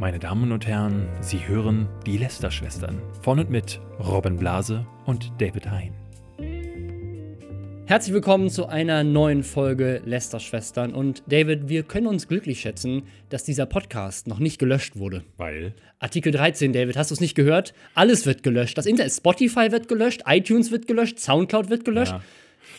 Meine Damen und Herren, Sie hören die Lester-Schwestern von und mit Robin Blase und David Hein. Herzlich willkommen zu einer neuen Folge Lester-Schwestern. Und David, wir können uns glücklich schätzen, dass dieser Podcast noch nicht gelöscht wurde. Weil? Artikel 13, David, hast du es nicht gehört? Alles wird gelöscht. Das Internet, Spotify wird gelöscht, iTunes wird gelöscht, Soundcloud wird gelöscht. Ja.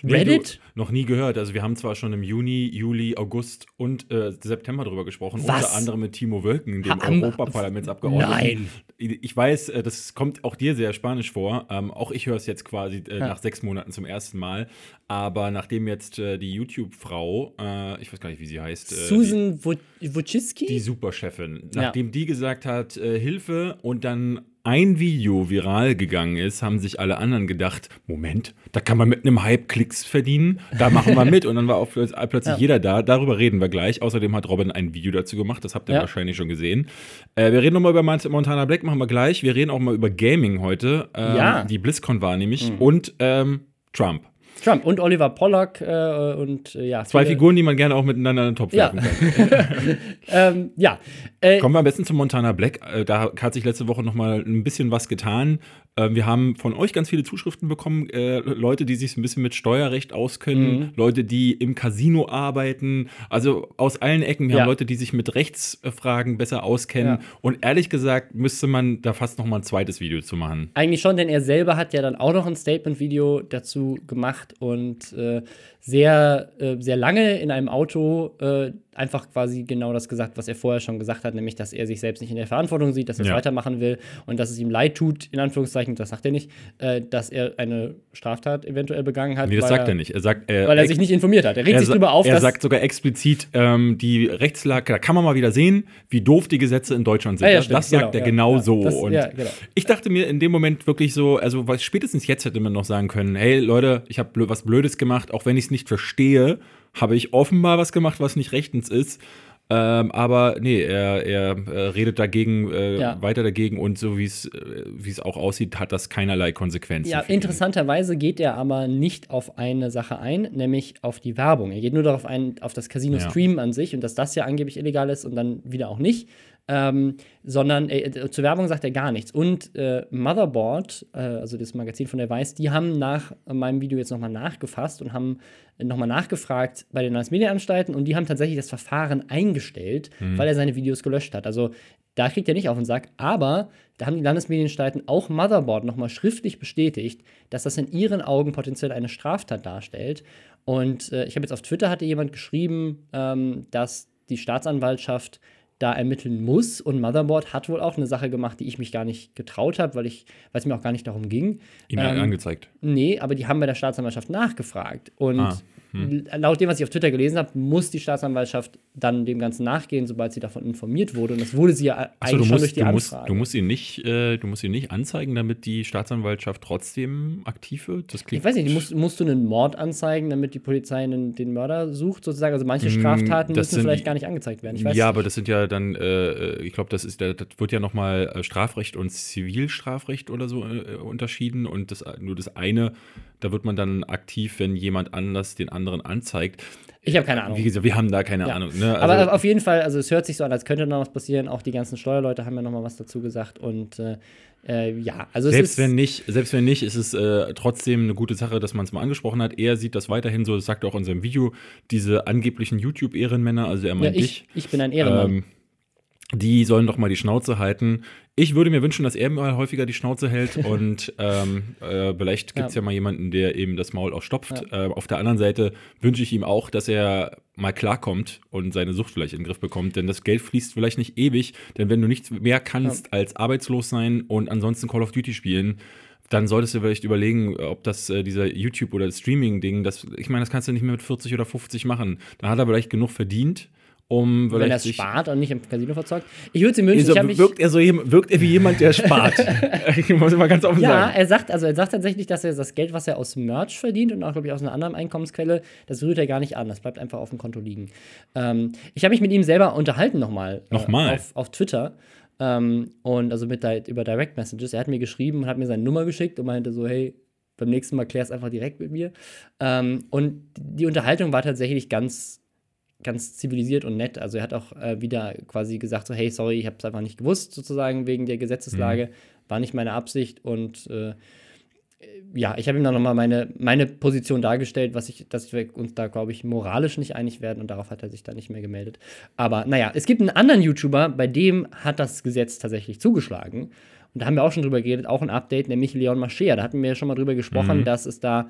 Reddit? Noch nie gehört. Also wir haben zwar schon im Juni, Juli, August und äh, September darüber gesprochen. Was? Unter anderem mit Timo Wölken, dem Europaparlamentsabgeordneten. Nein. Ich weiß, äh, das kommt auch dir sehr spanisch vor. Ähm, auch ich höre es jetzt quasi äh, nach sechs Monaten zum ersten Mal. Aber nachdem jetzt äh, die YouTube-Frau, äh, ich weiß gar nicht, wie sie heißt, äh, Susan Wo- Wojcicki? die Superchefin, Ja. nachdem die gesagt hat, Hilfe und dann ein Video viral gegangen ist, haben sich alle anderen gedacht, Moment, da kann man mit einem Hype Klicks verdienen, da machen wir mit und dann war auch plötzlich, Ja. jeder da, darüber reden wir gleich. Außerdem hat Robin ein Video dazu gemacht, das habt ihr Ja. wahrscheinlich schon gesehen. Äh, wir reden nochmal über Mont- Montana Black, machen wir gleich. Wir reden auch mal über Gaming heute. Ähm, Ja. Die BlizzCon war nämlich und ähm, Trump. Trump und Oliver Pollock äh, und äh, ja. Zwei Figuren, die man gerne auch miteinander in den Topf Ja. werfen kann. Ähm, ja. Äh, Kommen wir am besten zu Montana Black. Äh, Da hat sich letzte Woche noch mal ein bisschen was getan. Ähm, Wir haben von euch ganz viele Zuschriften bekommen. äh, Leute, die sich ein bisschen mit Steuerrecht auskennen, Mhm. Leute, die im Casino arbeiten. Also aus allen Ecken. Wir Ja. haben Leute, die sich mit Rechtsfragen besser auskennen. Ja. Und ehrlich gesagt müsste man da fast noch mal ein zweites Video zu machen. Eigentlich schon, denn er selber hat ja dann auch noch ein Statement-Video dazu gemacht und äh, sehr, äh, sehr lange in einem Auto äh, einfach quasi genau das gesagt, was er vorher schon gesagt hat, nämlich, dass er sich selbst nicht in der Verantwortung sieht, dass er es Ja. weitermachen will und dass es ihm leid tut, in Anführungszeichen, das sagt er nicht, äh, dass er eine Straftat eventuell begangen hat. Nee, das sagt er nicht. Er sagt, äh, Weil er sich nicht informiert hat. Er regt er sich darüber auf, er sagt sogar explizit, ähm, die Rechtslage, da kann man mal wieder sehen, wie doof die Gesetze in Deutschland sind. Ja, ja, das das sagt genau, er genau so. Das- und genau. ich dachte mir in dem Moment wirklich so, also spätestens jetzt hätte man noch sagen können, hey Leute, ich habe was Blödes gemacht, auch wenn ich es nicht verstehe, habe ich offenbar was gemacht, was nicht rechtens ist. Ähm, aber nee, er, er äh, redet dagegen, äh, Ja. weiter dagegen und so wie es äh, es auch aussieht, hat das keinerlei Konsequenzen. Ja, ihn. interessanterweise geht er aber nicht auf eine Sache ein, nämlich auf die Werbung. Er geht nur darauf ein, auf das Casino Ja. Stream an sich und dass das ja angeblich illegal ist und dann wieder auch nicht. Ähm, sondern äh, zur Werbung sagt er gar nichts. Und äh, Motherboard, äh, also das Magazin von der Weiß, die haben nach meinem Video jetzt nochmal nachgefasst und haben nochmal nachgefragt bei den Landesmedienanstalten und die haben tatsächlich das Verfahren eingestellt, weil er seine Videos gelöscht hat. Also da kriegt er nicht auf den Sack, aber da haben die Landesmedienanstalten auch Motherboard nochmal schriftlich bestätigt, dass das in ihren Augen potenziell eine Straftat darstellt. Und äh, ich habe jetzt auf Twitter hatte jemand geschrieben, ähm, dass die Staatsanwaltschaft da ermitteln muss. Und Motherboard hat wohl auch eine Sache gemacht, die ich mich gar nicht getraut habe, weil ich, weil es mir auch gar nicht darum ging. Ihn Ähm, angezeigt. Nee, aber die haben bei der Staatsanwaltschaft nachgefragt. Und Ah, laut dem, was ich auf Twitter gelesen habe, muss die Staatsanwaltschaft dann dem Ganzen nachgehen, sobald sie davon informiert wurde. Und das wurde sie ja Achso, eigentlich du schon musst, durch die du, musst, Anfrage. du musst ihn nicht, äh, du musst ihn nicht anzeigen, damit die Staatsanwaltschaft trotzdem aktiv wird. Das klingt ich weiß nicht, musst, musst du einen Mord anzeigen, damit die Polizei einen, den Mörder sucht, sozusagen? Also manche Mm, Straftaten das müssen sind- vielleicht gar nicht angezeigt werden. Ich weiß ja, nicht. aber das sind ja dann, äh, ich glaube, das ist, das wird ja nochmal Strafrecht und Zivilstrafrecht oder so äh, unterschieden und das nur das eine, da wird man dann aktiv, wenn jemand anders den anderen anzeigt. Ich habe keine Ahnung. Wie gesagt, wir haben da keine Ja. Ahnung. Ne? aber Also- auf jeden Fall, also es hört sich so an, als könnte noch was passieren. Auch die ganzen Steuerleute haben ja noch mal was dazu gesagt. Und äh, äh, ja, also es Selbst ist. wenn nicht, selbst wenn nicht, ist es äh, trotzdem eine gute Sache, dass man es mal angesprochen hat. Er sieht das weiterhin so, das sagt er auch in seinem Video, diese angeblichen YouTube-Ehrenmänner, also er ja, meint ich, dich, ich bin ein Ehrenmann. ähm, die sollen doch mal die Schnauze halten. Ich würde mir wünschen, dass er mal häufiger die Schnauze hält und ähm, äh, vielleicht gibt es ja. Ja. mal jemanden, der eben das Maul auch stopft. Äh, auf der anderen Seite wünsche ich ihm auch, dass er mal klarkommt und seine Sucht vielleicht in den Griff bekommt, denn das Geld fließt vielleicht nicht ewig, denn wenn du nichts mehr kannst als arbeitslos sein und ansonsten Call of Duty spielen, dann solltest du vielleicht überlegen, ob das äh, dieser YouTube- oder Streaming-Ding, das, ich meine, das kannst du nicht mehr mit 40 oder 50 machen. Da hat er vielleicht genug verdient, um wenn er spart und nicht im Casino verzockt. Ich würde es ihm wünschen, so, wirkt, er so, wirkt er wie jemand, der spart. ich muss mal ganz offen Ja, sagen. er sagt, also er sagt tatsächlich, dass er das Geld, was er aus Merch verdient und auch, glaube ich, aus einer anderen Einkommensquelle, das rührt er gar nicht an. Das bleibt einfach auf dem Konto liegen. Ähm, ich habe mich mit ihm selber unterhalten nochmal. Nochmal? Äh, auf, auf Twitter. Ähm, und also mit, über Direct Messages. Er hat mir geschrieben und hat mir seine Nummer geschickt und meinte so, hey, beim nächsten Mal klär es einfach direkt mit mir. Ähm, und die Unterhaltung war tatsächlich ganz ganz zivilisiert und nett. Also er hat auch äh, wieder quasi gesagt, so, hey, sorry, ich habe es einfach nicht gewusst, sozusagen wegen der Gesetzeslage. Mhm. War nicht meine Absicht und äh, ja, ich habe ihm dann nochmal meine, meine Position dargestellt, was ich, dass wir uns da, glaube ich, moralisch nicht einig werden und darauf hat er sich dann nicht mehr gemeldet. Aber naja, es gibt einen anderen YouTuber, bei dem hat das Gesetz tatsächlich zugeschlagen. Und da haben wir auch schon drüber geredet, auch ein Update, nämlich Leon Mascher. Da hatten wir ja schon mal drüber gesprochen, mhm. dass es da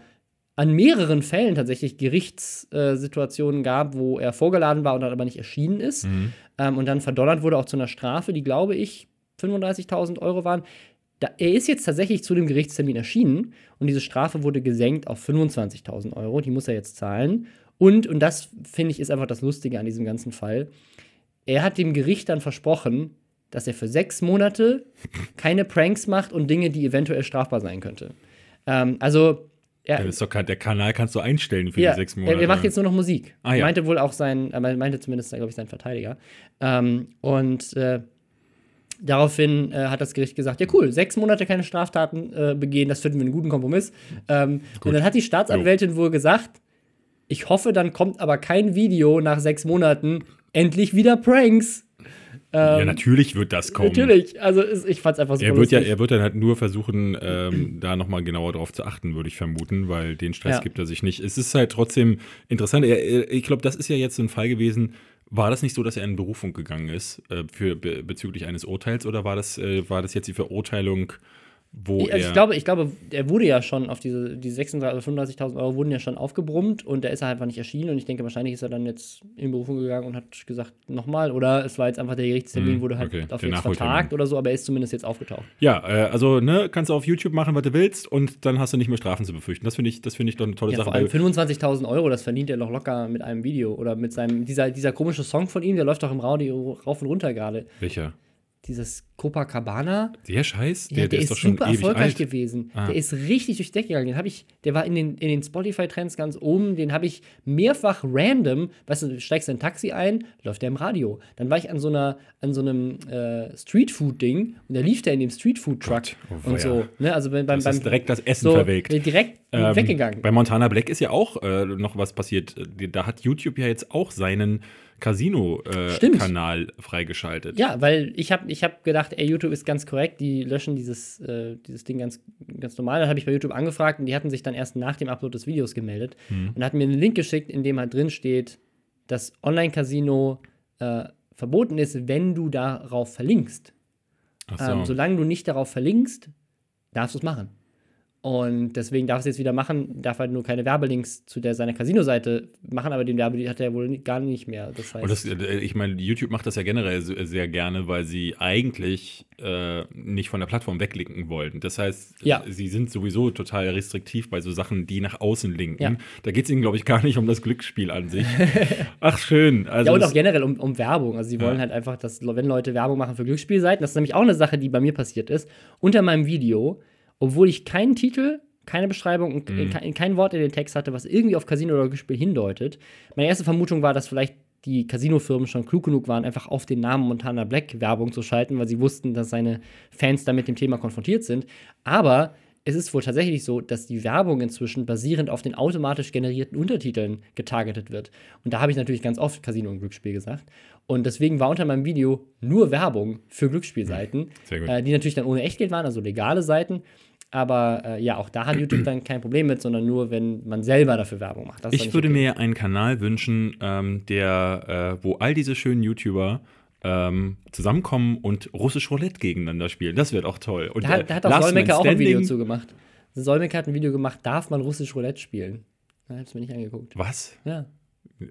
an mehreren Fällen tatsächlich Gerichtssituationen gab, wo er vorgeladen war und dann aber nicht erschienen ist. Mhm. Ähm, und dann verdonnert wurde auch zu einer Strafe, die, glaube ich, 35.000 Euro waren. Da, er ist jetzt tatsächlich zu dem Gerichtstermin erschienen und diese Strafe wurde gesenkt auf 25.000 Euro. Die muss er jetzt zahlen. Und, und das finde ich ist einfach das Lustige an diesem ganzen Fall, er hat dem Gericht dann versprochen, dass er für sechs Monate keine Pranks macht und Dinge, die eventuell strafbar sein könnte. Ähm, also ja, der, ist doch, der Kanal kannst du einstellen für ja, die sechs Monate. Er, er macht jetzt nur noch Musik. Ah, ja. Meinte wohl auch sein, er meinte zumindest, glaube ich, sein Verteidiger. Ähm, und äh, Daraufhin äh, hat das Gericht gesagt, ja cool, sechs Monate keine Straftaten äh, begehen, das finden wir einen guten Kompromiss. Ähm, und dann hat die Staatsanwältin jo. wohl gesagt, ich hoffe, dann kommt aber kein Video nach sechs Monaten, endlich wieder Pranks. Ähm, ja, natürlich wird das kommen. Natürlich, also ich fand es einfach so er wird ja, Er wird dann halt nur versuchen, ähm, da nochmal genauer drauf zu achten, würde ich vermuten, weil den Stress ja. gibt er sich nicht. Es ist halt trotzdem interessant. Er, ich glaube, das ist ja jetzt so ein Fall gewesen, war das nicht so, dass er in Berufung gegangen ist äh, für, be, bezüglich eines Urteils oder war das, äh, war das jetzt die Verurteilung wo also ich glaube, ich glaube, er wurde ja schon auf diese die 35.000 Euro wurden ja schon aufgebrummt und der ist halt einfach nicht erschienen und ich denke, wahrscheinlich ist er dann jetzt in Berufung gegangen und hat gesagt, nochmal oder es war jetzt einfach der Gerichtstermin, hm, wurde halt okay, auf jetzt vertagt oder so, aber er ist zumindest jetzt aufgetaucht. Ja, äh, also ne, kannst du auf YouTube machen, was du willst und dann hast du nicht mehr Strafen zu befürchten. Das finde ich, das finde ich doch eine tolle ja, Sache. Vor allem 25.000 Euro, das verdient er doch locker mit einem Video oder mit seinem dieser dieser komische Song von ihm, der läuft doch im Radio rauf und runter gerade. Welcher? Dieses Copacabana. Der Scheiß? Der, ja, der, der ist, ist super erfolgreich alt. gewesen. Ah. Der ist richtig durchs Deck gegangen. Den habe ich, der war in den, in den Spotify-Trends ganz oben. Den habe ich mehrfach random, weißt du, steigst in ein Taxi ein, läuft der im Radio. Dann war ich an so einer, an so einem äh, Streetfood-Ding und da lief der in dem Streetfood-Truck oh, und so. Ne? Also beim, das beim, ist direkt das Essen so, verwelkt. Direkt ähm, weggegangen. Bei Montana Black ist ja auch äh, noch was passiert. Da hat YouTube ja jetzt auch seinen Casino-Kanal äh, freigeschaltet. Ja, weil ich habe ich hab gedacht, ey, YouTube ist ganz korrekt, die löschen dieses, äh, dieses Ding ganz, ganz normal. Dann habe ich bei YouTube angefragt und die hatten sich dann erst nach dem Upload des Videos gemeldet hm. und hatten mir einen Link geschickt, in dem halt drin steht, dass Online-Casino äh, verboten ist, wenn du darauf verlinkst. So. Ähm, solange du nicht darauf verlinkst, darfst du es machen. Und deswegen darf es jetzt wieder machen, darf halt nur keine Werbelinks zu der seiner Casino-Seite machen, aber den Werbelink hat er wohl gar nicht mehr. Das heißt, das, äh, ich meine, YouTube macht das ja generell sehr gerne, weil sie eigentlich äh, nicht von der Plattform weglinken wollten. Das heißt, ja. sie sind sowieso total restriktiv bei so Sachen, die nach außen linken. Ja. Da geht es ihnen, glaube ich, gar nicht um das Glücksspiel an sich. Ach, schön. Also ja, und auch generell um, um Werbung. Also, sie wollen ja. halt einfach, dass, wenn Leute Werbung machen für Glücksspielseiten, das ist nämlich auch eine Sache, die bei mir passiert ist. Unter meinem Video obwohl ich keinen Titel, keine Beschreibung und mhm. kein, Wort in den Text hatte, was irgendwie auf Casino oder Glücksspiel hindeutet. Meine erste Vermutung war, dass vielleicht die Casino-Firmen schon klug genug waren, einfach auf den Namen Montana Black Werbung zu schalten, weil sie wussten, dass seine Fans damit dem Thema konfrontiert sind. Aber es ist wohl tatsächlich so, dass die Werbung inzwischen basierend auf den automatisch generierten Untertiteln getargetet wird. Und da habe ich natürlich ganz oft Casino und Glücksspiel gesagt. Und deswegen war unter meinem Video nur Werbung für Glücksspielseiten, äh, die natürlich dann ohne Echtgeld waren, also legale Seiten. Aber äh, ja, auch da hat YouTube dann kein Problem mit, sondern nur, wenn man selber dafür Werbung macht. ich würde okay. mir einen Kanal wünschen, ähm, der, äh, wo all diese schönen YouTuber ähm, zusammenkommen und russisch Roulette gegeneinander spielen. Das wird auch toll. Und, da, hat, da hat auch Solmecke auch ein Video zu gemacht. Solmecke hat ein Video gemacht, darf man russisch Roulette spielen? Da hab's mir nicht angeguckt. Was? Ja.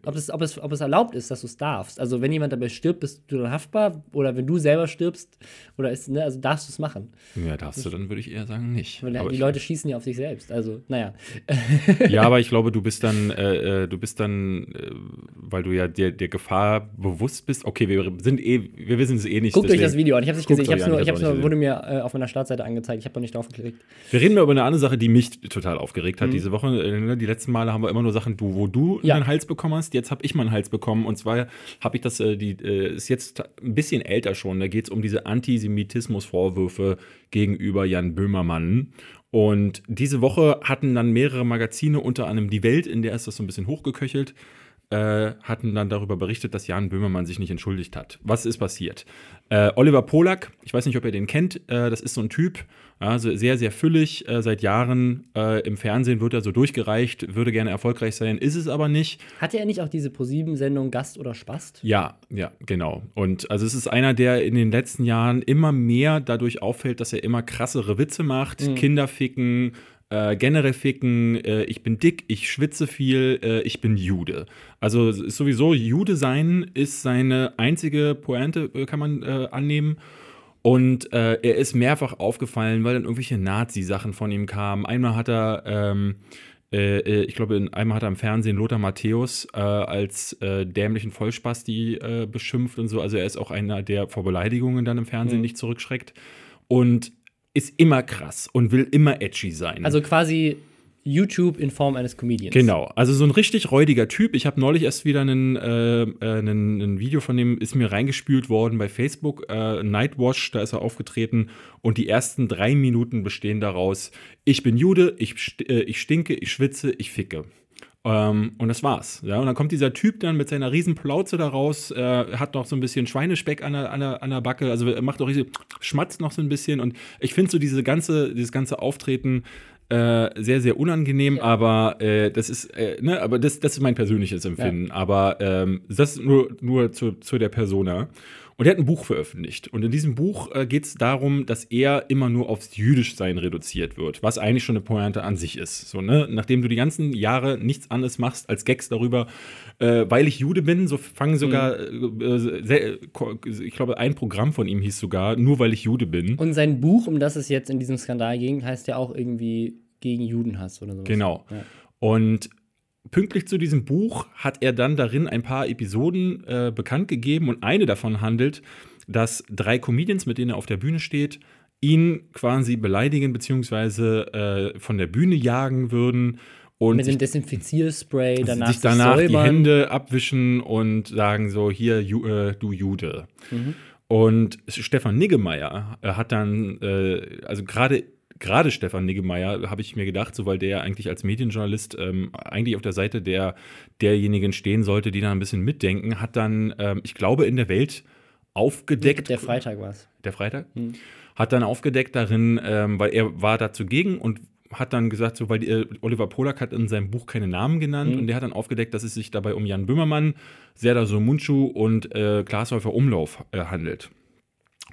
Ob es, ob, es, ob es erlaubt ist, dass du es darfst. Also wenn jemand dabei stirbt, bist du dann haftbar oder wenn du selber stirbst oder ist, ne, also darfst du es machen. Ja, darfst du dann, würde ich eher sagen, nicht. Weil aber die Leute schießen ja auf sich selbst. Also, naja. Ja, aber ich glaube, du bist dann, äh, äh, du bist dann, äh, weil du ja der, der Gefahr bewusst bist, okay, wir sind eh, wir wissen es eh nicht. Guckt euch das Video an. Ich habe es nicht gesehen. Ich hab's nur, ich hab's nur, wurde mir äh, auf meiner Startseite angezeigt. Ich habe noch nicht drauf geklickt. Wir reden mal über eine andere Sache, die mich total aufgeregt hat mhm. diese Woche. Äh, die letzten Male haben wir immer nur Sachen, du, wo du ja. in den Hals bekommen hast. Jetzt habe ich mal einen Hals bekommen. Und zwar habe ich das, äh, die äh, ist jetzt ein bisschen älter schon. Da geht es um diese Antisemitismus-Vorwürfe gegenüber Jan Böhmermann. Und diese Woche hatten dann mehrere Magazine, unter anderem Die Welt, in der ist das so ein bisschen hochgeköchelt, äh, hatten dann darüber berichtet, dass Jan Böhmermann sich nicht entschuldigt hat. Was ist passiert? Äh, Oliver Polak, ich weiß nicht, ob ihr den kennt, äh, das ist so ein Typ, also sehr, sehr füllig, äh, seit Jahren äh, im Fernsehen wird er so durchgereicht, würde gerne erfolgreich sein, ist es aber nicht. Hatte er nicht auch diese ProSieben-Sendung Gast oder Spast? Ja, ja, genau. Und also es ist einer, der in den letzten Jahren immer mehr dadurch auffällt, dass er immer krassere Witze macht, mhm. Kinder ficken, äh, generell ficken, äh, ich bin dick, ich schwitze viel, äh, ich bin Jude. Also ist sowieso Jude sein ist seine einzige Pointe, äh, kann man äh, annehmen. Und äh, er ist mehrfach aufgefallen, weil dann irgendwelche Nazi-Sachen von ihm kamen. Einmal hat er, ähm, ich glaube, einmal hat er im Fernsehen Lothar Matthäus als dämlichen Vollspasti beschimpft und so. Also er ist auch einer, der vor Beleidigungen dann im Fernsehen mhm. nicht zurückschreckt. Und ist immer krass und will immer edgy sein. Also quasi YouTube in Form eines Comedians. Genau, also so ein richtig räudiger Typ. Ich habe neulich erst wieder einen, äh, einen, ein Video von dem, ist mir reingespült worden bei Facebook, äh, Nightwash, da ist er aufgetreten und die ersten drei Minuten bestehen daraus, ich bin Jude, ich, äh, ich stinke, ich schwitze, ich ficke. Ähm, und das war's. Ja? Und dann kommt dieser Typ dann mit seiner riesen Plauze da raus, äh, hat noch so ein bisschen Schweinespeck an der, an der, an der Backe, also macht auch riesig, schmatzt noch so ein bisschen. Und ich finde so diese ganze, dieses ganze Auftreten äh, sehr, sehr unangenehm, ja. aber äh, das ist, äh, ne, aber das, das ist mein persönliches Empfinden. Ja. Aber ähm, das nur, nur zu, zu der Persona. Und er hat ein Buch veröffentlicht. Und in diesem Buch äh, geht es darum, dass er immer nur aufs Jüdischsein reduziert wird, was eigentlich schon eine Pointe an sich ist. So, ne? Nachdem du die ganzen Jahre nichts anderes machst als Gags darüber, äh, weil ich Jude bin, so fangen sogar, mhm. äh, sehr, ich glaube, ein Programm von ihm hieß sogar, nur weil ich Jude bin. Und sein Buch, um das es jetzt in diesem Skandal ging, heißt ja auch irgendwie gegen Judenhass oder so. Genau. Ja. Und pünktlich zu diesem Buch hat er dann darin ein paar Episoden äh, bekannt gegeben und eine davon handelt, dass drei Comedians, mit denen er auf der Bühne steht, ihn quasi beleidigen bzw. Äh, von der Bühne jagen würden. Und mit dem Desinfizierspray danach, sich danach die Hände abwischen und sagen so, hier, ju, äh, du Jude. Mhm. Und Stefan Niggemeier äh, hat dann, äh, also gerade gerade Stefan Niggemeier, habe ich mir gedacht, so weil der eigentlich als Medienjournalist ähm, eigentlich auf der Seite der, derjenigen stehen sollte, die da ein bisschen mitdenken, hat dann, ähm, ich glaube, in der Welt aufgedeckt. Der Freitag war es. Der Freitag? Hm. Hat dann aufgedeckt darin, ähm, weil er war da zugegen und hat dann gesagt, so, weil äh, Oliver Polak hat in seinem Buch keine Namen genannt mhm. und der hat dann aufgedeckt, dass es sich dabei um Jan Böhmermann, Serdar Somuncu und äh, Glashäufer Umlauf äh, handelt.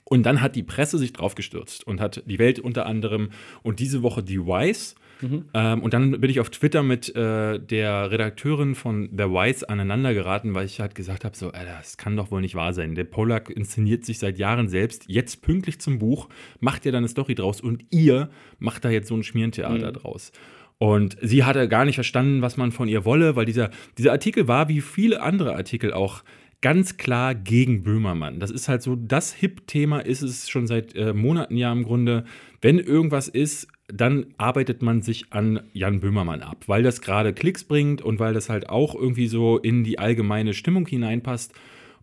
Und dann hat die Presse sich drauf gestürzt und hat die Welt unter anderem und diese Woche die Wise. Mhm. Ähm, und dann bin ich auf Twitter mit äh, der Redakteurin von The Wise aneinander geraten, weil ich halt gesagt habe: so, Alter, das kann doch wohl nicht wahr sein. Der Pollack inszeniert sich seit Jahren selbst, jetzt pünktlich zum Buch, macht ja dann eine Story draus und ihr macht da jetzt so ein Schmierentheater mhm. draus. Und sie hatte gar nicht verstanden, was man von ihr wolle, weil dieser, dieser Artikel war wie viele andere Artikel auch ganz klar gegen Böhmermann. Das ist halt so, das Hip-Thema ist es schon seit äh, Monaten ja im Grunde. Wenn irgendwas ist, dann arbeitet man sich an Jan Böhmermann ab, weil das gerade Klicks bringt und weil das halt auch irgendwie so in die allgemeine Stimmung hineinpasst.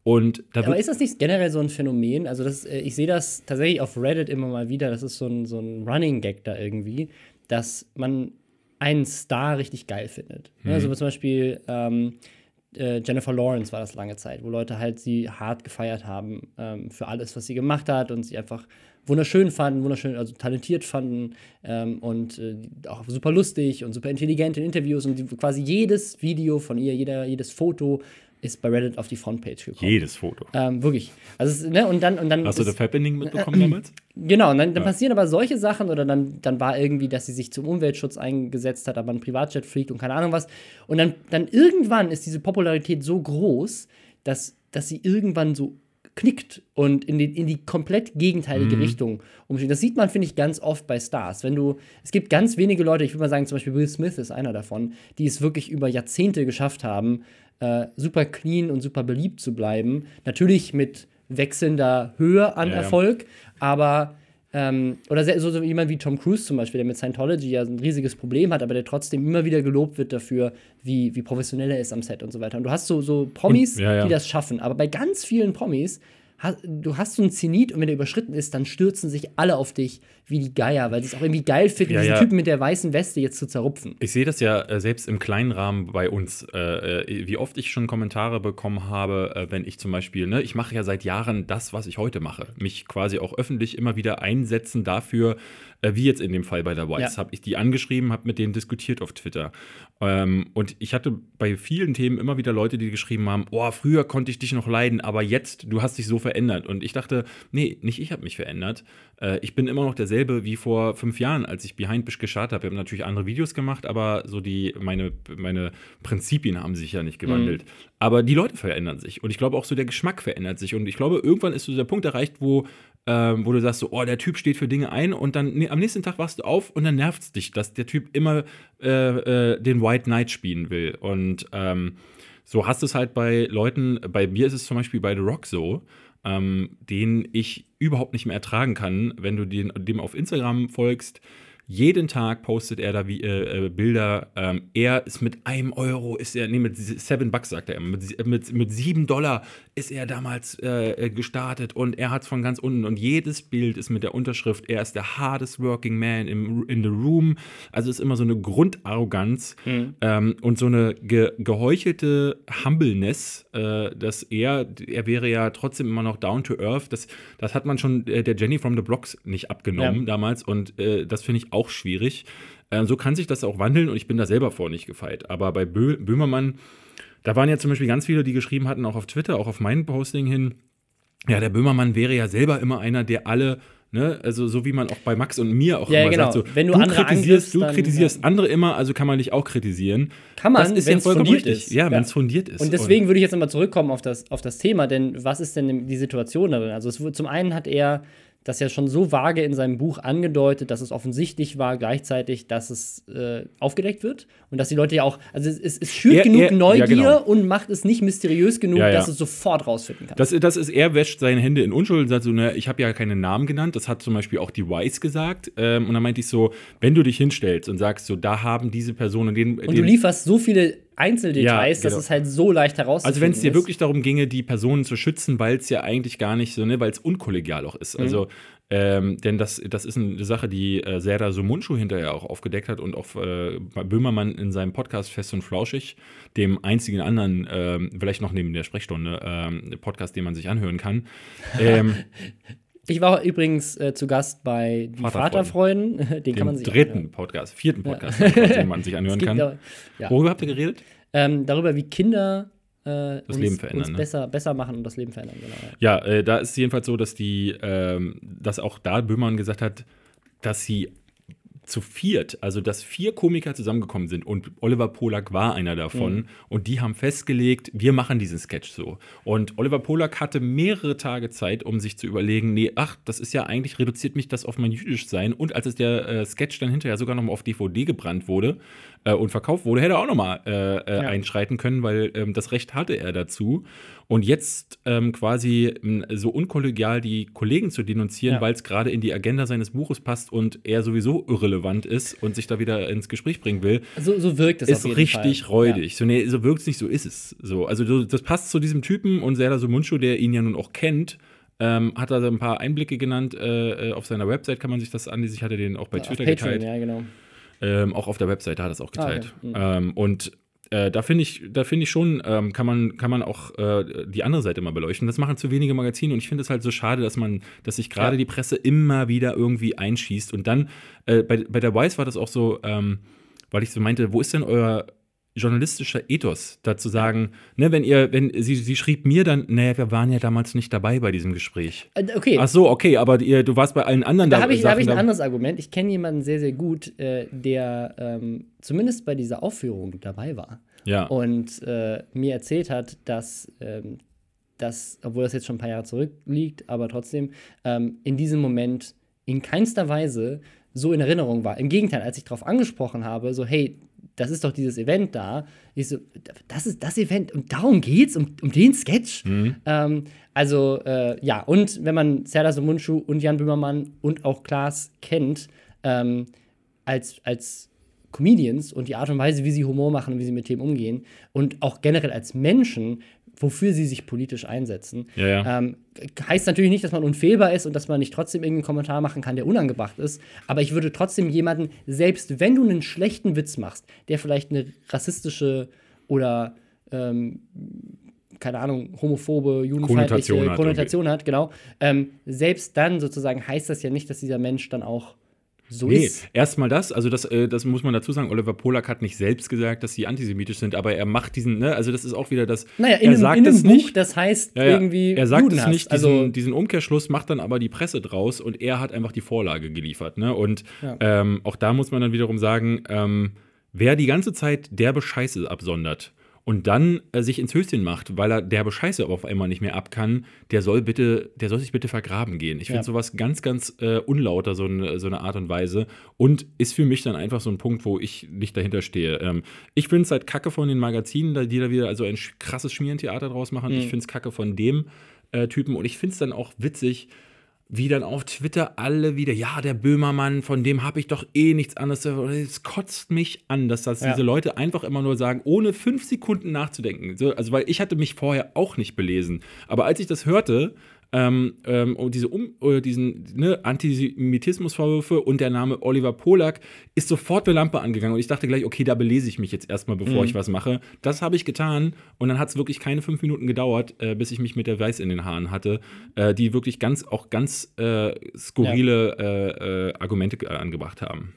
Und da Aber ist das nicht generell so ein Phänomen? Also, das, äh, ich sehe das tatsächlich auf Reddit immer mal wieder. Das ist so ein, so ein Running Gag da irgendwie, dass man einen Star richtig geil findet. Mhm. Also zum Beispiel ähm, äh, Jennifer Lawrence war das lange Zeit, wo Leute halt sie hart gefeiert haben ähm, für alles, was sie gemacht hat und sie einfach wunderschön fanden, wunderschön, also talentiert fanden ähm, und äh, auch super lustig und super intelligent in Interviews und die, quasi jedes Video von ihr, jeder, jedes Foto ist bei Reddit auf die Frontpage gekommen. Jedes Foto. Ähm, wirklich. Also, ne, und dann, und dann Hast du das Happening mitbekommen äh, damals? Genau, und dann, dann ja. passieren aber solche Sachen oder dann, dann war irgendwie, dass sie sich zum Umweltschutz eingesetzt hat, aber ein Privatjet fliegt und keine Ahnung was. Und dann, dann irgendwann ist diese Popularität so groß, dass, dass sie irgendwann so knickt und in die, in die komplett gegenteilige mhm. Richtung umsteht. Das sieht man, finde ich, ganz oft bei Stars. Wenn du, es gibt ganz wenige Leute, ich würde mal sagen, zum Beispiel Will Smith ist einer davon, die es wirklich über Jahrzehnte geschafft haben, äh, super clean und super beliebt zu bleiben. Natürlich mit wechselnder Höhe an ja, Erfolg, ja. aber ähm, oder so, so jemand wie Tom Cruise zum Beispiel, der mit Scientology ja ein riesiges Problem hat, aber der trotzdem immer wieder gelobt wird dafür, wie, wie professionell er ist am Set und so weiter. Und du hast so, so Promis, und, ja, die das schaffen, aber bei ganz vielen Promis du hast so einen Zenit und wenn der überschritten ist, dann stürzen sich alle auf dich wie die Geier, weil sie es auch irgendwie geil finden, ja, diesen ja. Typen mit der weißen Weste jetzt zu zerrupfen. Ich sehe das ja äh, selbst im kleinen Rahmen bei uns, äh, äh wie oft ich schon Kommentare bekommen habe, äh, wenn ich zum Beispiel, ne, ich mache ja seit Jahren das, was ich heute mache, mich quasi auch öffentlich immer wieder einsetzen dafür, wie jetzt in dem Fall bei der Whites, ja. habe ich die angeschrieben, habe mit denen diskutiert auf Twitter. Ähm, und ich hatte bei vielen Themen immer wieder Leute, die geschrieben haben, oh, früher konnte ich dich noch leiden, aber jetzt, du hast dich so verändert. Und ich dachte, nee, nicht ich habe mich verändert. Ich bin immer noch derselbe wie vor fünf Jahren, als ich Behind Bish gestartet habe. Wir haben natürlich andere Videos gemacht, aber so die, meine, meine Prinzipien haben sich ja nicht gewandelt. Mhm. Aber die Leute verändern sich. Und ich glaube auch so, der Geschmack verändert sich. Und ich glaube, irgendwann ist so der Punkt erreicht, wo ähm, wo du sagst so, oh, der Typ steht für Dinge ein und dann nee, am nächsten Tag wachst du auf und dann nervt es dich, dass der Typ immer äh, äh, den White Knight spielen will. Und ähm, so hast du es halt bei Leuten, bei mir ist es zum Beispiel bei The Rock so, ähm, den ich überhaupt nicht mehr ertragen kann, wenn du den, dem auf Instagram folgst jeden Tag postet er da wie, äh, äh, Bilder. Ähm, er ist mit einem Euro, ist er, nee, mit seven Bucks sagt er immer, mit, mit, mit sieben Dollar ist er damals äh, äh gestartet und er hat es von ganz unten und jedes Bild ist mit der Unterschrift, er ist der hardest working man im, in the room. Also ist immer so eine Grundarroganz mhm. ähm, und so eine ge, geheuchelte Humbleness, äh, dass er, er wäre ja trotzdem immer noch down to earth. Das, das hat man schon äh, der Jenny from the Blocks nicht abgenommen ja. damals und das finde ich auch schwierig. Äh, so kann sich das auch wandeln und ich bin da selber vor nicht gefeit. Aber bei Bö Böhmermann, da waren ja zum Beispiel ganz viele, die geschrieben hatten, auch auf Twitter, auch auf mein Posting hin, ja, der Böhmermann wäre ja selber immer einer, der alle Ne? Also so wie man auch bei Max und mir auch ja, immer genau. sagt, so, wenn du, du andere kritisierst, du kritisierst ja. andere immer, also kann man dich auch kritisieren. Kann man, wenn es fundiert richtig. ist. Ja, wenn es fundiert ist. Und deswegen und würde ich jetzt nochmal zurückkommen auf das, auf das Thema, denn was ist denn die Situation darin? Also es, zum einen hat er das ja schon so vage in seinem Buch angedeutet, dass es offensichtlich war, gleichzeitig, dass es äh, aufgedeckt wird und dass die Leute ja auch, also es, es schürt er, genug er, Neugier ja, genau. und macht es nicht mysteriös genug, ja, ja. dass es sofort rausfinden kann. Das, das ist, er wäscht seine Hände in Unschuld und sagt so, ne, ich habe ja keine Namen genannt, das hat zum Beispiel auch die Wise gesagt ähm, und dann meinte ich so, wenn du dich hinstellst und sagst so, da haben diese Personen den, Und du lieferst so viele Einzeldetails, ja, genau. dass es halt so leicht herauszufinden Also wenn es dir wirklich darum ginge, die Personen zu schützen, weil es ja eigentlich gar nicht so, ne, weil es unkollegial auch ist. Mhm. Also ähm, denn das, das ist eine Sache, die äh, Serda Sumunchu hinterher auch aufgedeckt hat und auch äh, Böhmermann in seinem Podcast Fest und Flauschig, dem einzigen anderen, äh, vielleicht noch neben der Sprechstunde, äh, Podcast, den man sich anhören kann. Ich war übrigens äh, zu Gast bei die Vaterfreuden. Vaterfreuden. Den kann man sich dritten anhören. Podcast, vierten Podcast, den man sich anhören kann. Ja. Worüber habt ihr geredet? Ähm, darüber, wie Kinder äh, das uns, Leben verändern. Ne? besser, besser machen und das Leben verändern, genau. Ja, äh, da ist es jedenfalls so, dass die, ähm, dass auch da Böhmermann gesagt hat, dass sie zu viert, also dass vier Komiker zusammengekommen sind und Oliver Polak war einer davon mhm. und die haben festgelegt, wir machen diesen Sketch so. Und Oliver Polak hatte mehrere Tage Zeit, um sich zu überlegen, nee, ach, das ist ja eigentlich, reduziert mich das auf mein jüdisch sein und als es der äh, Sketch dann hinterher sogar noch mal auf DVD gebrannt wurde äh, und verkauft wurde, hätte er auch noch mal äh, äh ja. einschreiten können, weil ähm, das Recht hatte er dazu. Und jetzt ähm, quasi so unkollegial die Kollegen zu denunzieren, ja. weil es gerade in die Agenda seines Buches passt und er sowieso irrelevant ist und sich da wieder ins Gespräch bringen will. So, so wirkt es Ist richtig Fall. räudig. Ja. So, nee, so wirkt es nicht, so ist es. So, also das passt zu diesem Typen und Serdar Sumunchu, der ihn ja nun auch kennt. Ähm, hat da ein paar Einblicke genannt. Äh, äh, auf seiner Website kann man sich das ansehen. Ich hatte den auch bei ja, Twitter Patreon, geteilt. Ja, genau. Ähm, auch auf der Webseite hat er es auch geteilt. Ah, okay. mhm. ähm, und äh, da finde ich, da finde ich schon, ähm, kann man, kann man auch äh, die andere Seite mal beleuchten. Das machen zu wenige Magazine und ich finde es halt so schade, dass man, dass sich gerade ja. die Presse immer wieder irgendwie einschießt. Und dann, äh, bei, bei der Wise war das auch so, ähm, weil ich so meinte, wo ist denn euer journalistischer Ethos, dazu sagen, ne, wenn ihr, wenn sie, sie schrieb mir dann, naja, wir waren ja damals nicht dabei bei diesem Gespräch. Äh, okay. Ach so, okay, aber ihr, du warst bei allen anderen da. Da habe ich, hab ich ein anderes Argument. Ich kenne jemanden sehr, sehr gut, äh, der ähm, zumindest bei dieser Aufführung dabei war. Ja. Und äh, mir erzählt hat, dass ähm, das, obwohl das jetzt schon ein paar Jahre zurückliegt, aber trotzdem ähm, in diesem Moment in keinster Weise so in Erinnerung war. Im Gegenteil, als ich darauf angesprochen habe, so, hey, das ist doch dieses Event da. Ich so, das ist das Event und darum geht's, um, um den Sketch. Mhm. Ähm, also, äh, ja, und wenn man Serdar Somunchu und Jan Böhmermann und auch Klaas kennt, ähm, als, als Comedians und die Art und Weise, wie sie Humor machen und wie sie mit Themen umgehen und auch generell als Menschen, wofür sie sich politisch einsetzen. Ja, ja. Ähm, heißt natürlich nicht, dass man unfehlbar ist und dass man nicht trotzdem irgendeinen Kommentar machen kann, der unangebracht ist. Aber ich würde trotzdem jemanden, selbst wenn du einen schlechten Witz machst, der vielleicht eine rassistische oder ähm, keine Ahnung, homophobe, judenfeindliche Konnotation hat Konnotation hat, genau. Ähm, selbst dann sozusagen heißt das ja nicht, dass dieser Mensch dann auch so Nee, erstmal das, also das, äh, das muss man dazu sagen, Oliver Polak hat nicht selbst gesagt, dass sie antisemitisch sind, aber er macht diesen, ne, also das ist auch wieder das, Naja, in, er einem, sagt in einem es Buch, nicht, das heißt Ja, ja. irgendwie Er sagt es Judenhass. nicht, diesen, also, diesen Umkehrschluss macht dann aber die Presse draus und er hat einfach die Vorlage geliefert. Ne? Und Ja. ähm, auch da muss man dann wiederum sagen, ähm, wer die ganze Zeit derbe Scheiße absondert und dann äh, sich ins Höschen macht, weil er derbe Scheiße aber auf einmal nicht mehr ab kann, der soll bitte, der soll sich bitte vergraben gehen. Ich finde Ja. sowas ganz, ganz äh, unlauter, so, eine- so eine Art und Weise. Und ist für mich dann einfach so ein Punkt, wo ich nicht dahinter stehe. Ähm, ich finde es halt kacke von den Magazinen, da- die da wieder also ein krasses Schmierentheater draus machen. Mhm. Ich finde es kacke von dem äh, Typen. Und ich finde es dann auch witzig, wie dann auf Twitter alle wieder, ja, der Böhmermann, von dem habe ich doch eh nichts anderes. Es kotzt mich an, dass das Ja. diese Leute einfach immer nur sagen, ohne fünf Sekunden nachzudenken. So, also, weil ich hatte mich vorher auch nicht belesen. Aber als ich das hörte, ähm, ähm, und diese um, oder diesen ne, Antisemitismusvorwürfe und der Name Oliver Polak ist sofort eine Lampe angegangen und ich dachte gleich, okay, da belese ich mich jetzt erstmal, bevor Mhm. ich was mache. Das habe ich getan und dann hat es wirklich keine fünf Minuten gedauert, äh, bis ich mich mit der Weiß in den Haaren hatte, äh, die wirklich ganz auch ganz äh, skurrile äh, äh, Argumente äh, angebracht haben.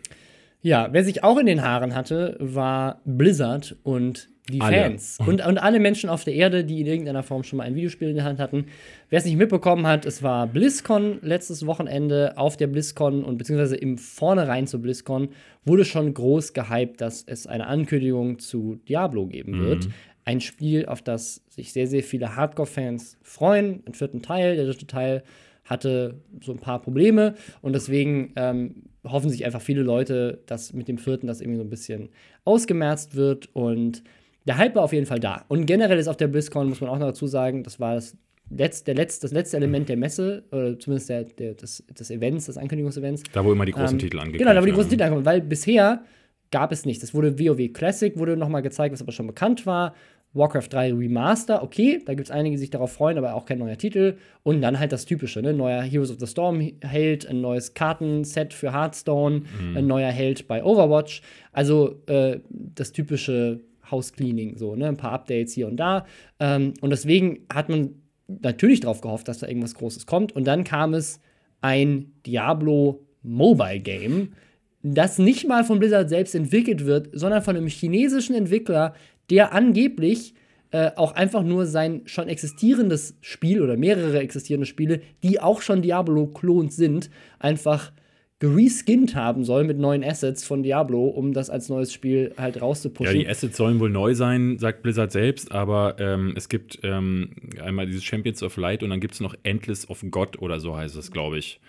Ja, wer sich auch in den Haaren hatte, war Blizzard und die Alle. Fans. Und, und alle Menschen auf der Erde, die in irgendeiner Form schon mal ein Videospiel in der Hand hatten. Wer es nicht mitbekommen hat, es war BlizzCon letztes Wochenende auf der BlizzCon und beziehungsweise im Vornherein zu BlizzCon wurde schon groß gehypt, dass es eine Ankündigung zu Diablo geben wird. Ein Spiel, auf das sich sehr, sehr viele Hardcore-Fans freuen. Ein vierten Teil, der dritte Teil hatte so ein paar Probleme und deswegen ähm, hoffen sich einfach viele Leute, dass mit dem vierten das irgendwie so ein bisschen ausgemerzt wird und der Hype war auf jeden Fall da. Und generell ist auf der BlizzCon, muss man auch noch dazu sagen, das war das letzte, der letzte, das letzte Element der Messe, oder zumindest der, der, des, des Events, des Ankündigungsevents. Da, wo immer die großen Ähm, Titel angekündigt Genau, da wo die großen. Titel ankommen, weil bisher gab es nichts. Es wurde WoW Classic, wurde nochmal gezeigt, was aber schon bekannt war. Warcraft 3 Remaster, okay, da gibt es einige, die sich darauf freuen, aber auch kein neuer Titel. Und dann halt das Typische, ne? Neuer Heroes of the Storm Held, ein neues Kartenset für Hearthstone, ein neuer Held bei Overwatch. Also äh, das typische House-Cleaning, so, ne? Ein paar Updates hier und da. Ähm, und deswegen hat man natürlich darauf gehofft, dass da irgendwas Großes kommt. Und dann kam es ein Diablo Mobile Game, das nicht mal von Blizzard selbst entwickelt wird, sondern von einem chinesischen Entwickler, der angeblich äh, auch einfach nur sein schon existierendes Spiel oder mehrere existierende Spiele, die auch schon Diablo-Klons sind, einfach gereskinned haben soll mit neuen Assets von Diablo, um das als neues Spiel halt Ja, rauszupushen. die Assets sollen wohl neu sein, sagt Blizzard selbst, aber ähm, es gibt ähm, einmal dieses Champions of Light und dann gibt es noch Endless of God oder so heißt es, glaube ich.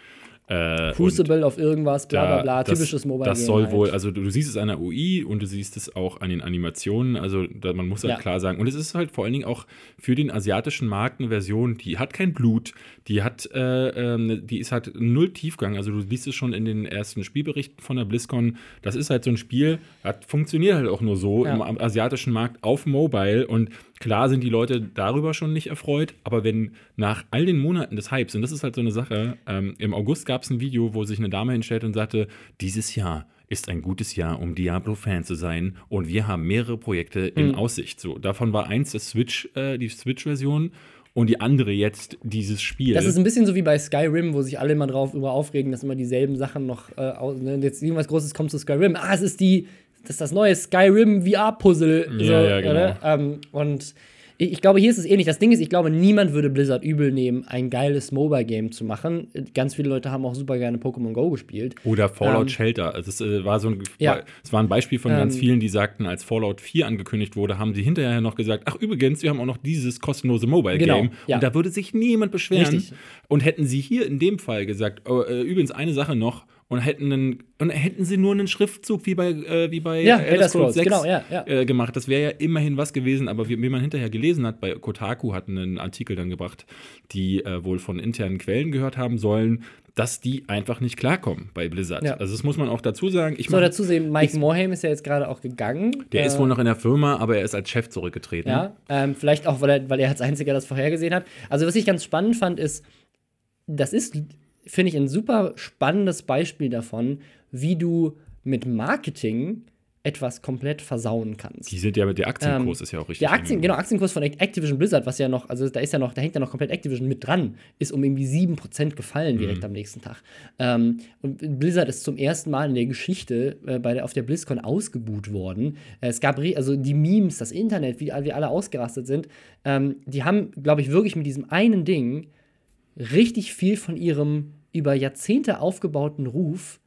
Äh, Crucible auf irgendwas, bla bla bla, das, typisches Mobile Das soll halt. wohl, also du, du siehst es an der UI und du siehst es auch an den Animationen, also da, man muss halt Ja. klar sagen. Und es ist halt vor allen Dingen auch für den asiatischen Markt eine Version, die hat kein Blut, die hat, äh, ähm, die ist halt null Tiefgang. Also du liest es schon in den ersten Spielberichten von der BlizzCon. Das ist halt so ein Spiel, hat, funktioniert halt auch nur so Ja. im asiatischen Markt auf Mobile und klar sind die Leute darüber schon nicht erfreut, aber wenn nach all den Monaten des Hypes, und das ist halt so eine Sache, ähm, im August gab es ein Video, wo sich eine Dame hinstellt und sagte, dieses Jahr ist ein gutes Jahr, um Diablo-Fan zu sein und wir haben mehrere Projekte in Mhm. Aussicht. So, davon war eins das Switch, äh, die Switch-Version und die andere jetzt dieses Spiel. Das ist ein bisschen so wie bei Skyrim, wo sich alle immer drauf über aufregen, dass immer dieselben Sachen noch äh, aus, ne? jetzt irgendwas Großes kommt zu Skyrim. Ah, es ist die, das ist das neue Skyrim VR-Puzzle. Ja, ja, genau. Ähm, und ich, ich glaube, hier ist es ähnlich. Das Ding ist, ich glaube, niemand würde Blizzard übel nehmen, ein geiles Mobile-Game zu machen. Ganz viele Leute haben auch super gerne Pokémon Go gespielt. Oder Fallout Ähm, Shelter. Es, äh, war so ein, Ja. war, es war ein Beispiel von ganz Ähm, vielen, die sagten, als Fallout 4 angekündigt wurde, haben sie hinterher noch gesagt, ach übrigens, wir haben auch noch dieses kostenlose Mobile Game. Genau, ja. Und da würde sich niemand beschweren. Richtig. Und hätten sie hier in dem Fall gesagt, oh, äh, übrigens eine Sache noch, und hätten einen, und hätten sie nur einen Schriftzug wie bei äh, wie bei Ja, Elder Scrolls Scrolls, 6 genau, ja, ja. Äh, gemacht. Das wäre ja immerhin was gewesen, aber wie, wie man hinterher gelesen hat, bei Kotaku hat einen Artikel dann gebracht, die äh, wohl von internen Quellen gehört haben sollen, dass die einfach nicht klarkommen bei Blizzard. Ja. Also das muss man auch dazu sagen. Ich So, mach, dazu sehen, Mike Morhaime ist ja jetzt gerade auch gegangen. der Äh, ist wohl noch in der Firma, aber er ist als Chef zurückgetreten. Ja, ähm, vielleicht auch, weil er, weil er als einziger das vorhergesehen hat. Also, was ich ganz spannend fand, ist, das ist, finde ich, ein super spannendes Beispiel davon, wie du mit Marketing etwas komplett versauen kannst. Die sind ja, der Aktienkurs Ähm, ist ja auch richtig. Der Aktien, genau, Aktienkurs von Activision Blizzard, was ja noch, also da ist ja noch, da hängt ja noch komplett Activision mit dran, ist um irgendwie 7% gefallen Mhm. direkt am nächsten Tag. Ähm, und Blizzard ist zum ersten Mal in der Geschichte äh, bei der, auf der BlizzCon ausgebuht worden. Äh, es gab, also die Memes, das Internet, wie wir alle ausgerastet sind, ähm, die haben, glaube ich, wirklich mit diesem einen Ding richtig viel von ihrem über Jahrzehnte aufgebauten Ruf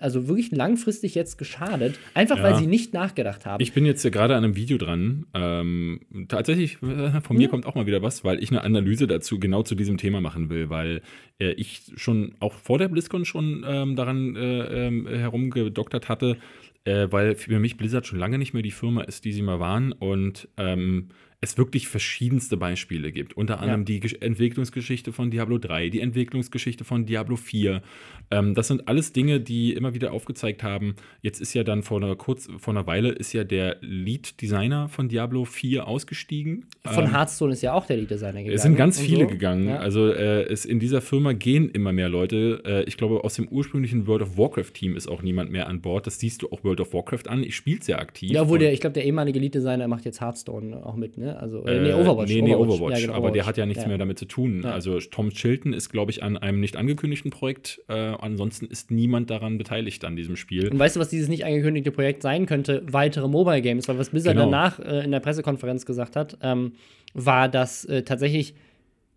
also wirklich langfristig jetzt geschadet, einfach Ja. weil sie nicht nachgedacht haben. Ich bin jetzt hier gerade an einem Video dran. Ähm, tatsächlich, äh, von mir kommt auch mal wieder was, weil ich eine Analyse dazu genau zu diesem Thema machen will, weil äh, ich schon auch vor der BlizzCon schon ähm, daran äh, ähm, herumgedoktert hatte, äh, weil für mich Blizzard schon lange nicht mehr die Firma ist, die sie mal waren und ähm, es wirklich verschiedenste Beispiele gibt. Unter anderem Ja. die Gesch Entwicklungsgeschichte von Diablo 3, die Entwicklungsgeschichte von Diablo 4. Ähm, das sind alles Dinge, die immer wieder aufgezeigt haben. Jetzt ist ja dann vor einer, kurz, vor einer Weile ist ja der Lead-Designer von Diablo 4 ausgestiegen. Von Ähm, Hearthstone ist ja auch der Lead-Designer gegangen. es sind ganz viele so. gegangen. Ja. Also äh, es, in dieser Firma gehen immer mehr Leute. Äh, ich glaube, aus dem ursprünglichen World of Warcraft-Team ist auch niemand mehr an Bord. Das siehst du auch World of Warcraft an. Ich spiele sehr aktiv. Ja, obwohl der, ich glaube, der ehemalige Lead-Designer macht jetzt Hearthstone auch mit, ne? Also, äh, nee, Äh, Overwatch. Nee, nee, Overwatch. Ja, genau, aber der Overwatch. hat ja nichts Ja. mehr damit zu tun. Ja. Also Tom Chilton ist, glaube ich, an einem nicht angekündigten Projekt. Äh, ansonsten ist niemand daran beteiligt an diesem Spiel. Und weißt du, was dieses nicht angekündigte Projekt sein könnte? Weitere Mobile Games, weil was Blizzard Genau. danach äh, in der Pressekonferenz gesagt hat, ähm, war, dass äh, tatsächlich,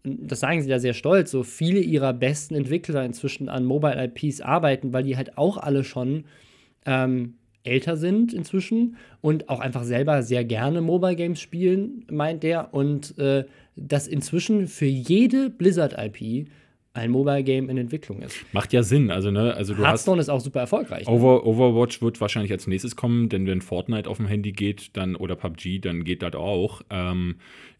das sagen sie da sehr stolz, so viele ihrer besten Entwickler inzwischen an Mobile IPs arbeiten, weil die halt auch alle schon ähm, älter sind inzwischen und auch einfach selber sehr gerne Mobile Games spielen, meint der. Und äh, dass inzwischen für jede Blizzard-IP ein Mobile Game in Entwicklung ist. Macht ja Sinn. Also, ne, also du hast. Hearthstone ist auch super erfolgreich. ne? Over, Overwatch wird wahrscheinlich als nächstes kommen, denn wenn Fortnite auf dem Handy geht, dann oder PUBG, dann geht das auch. Ähm,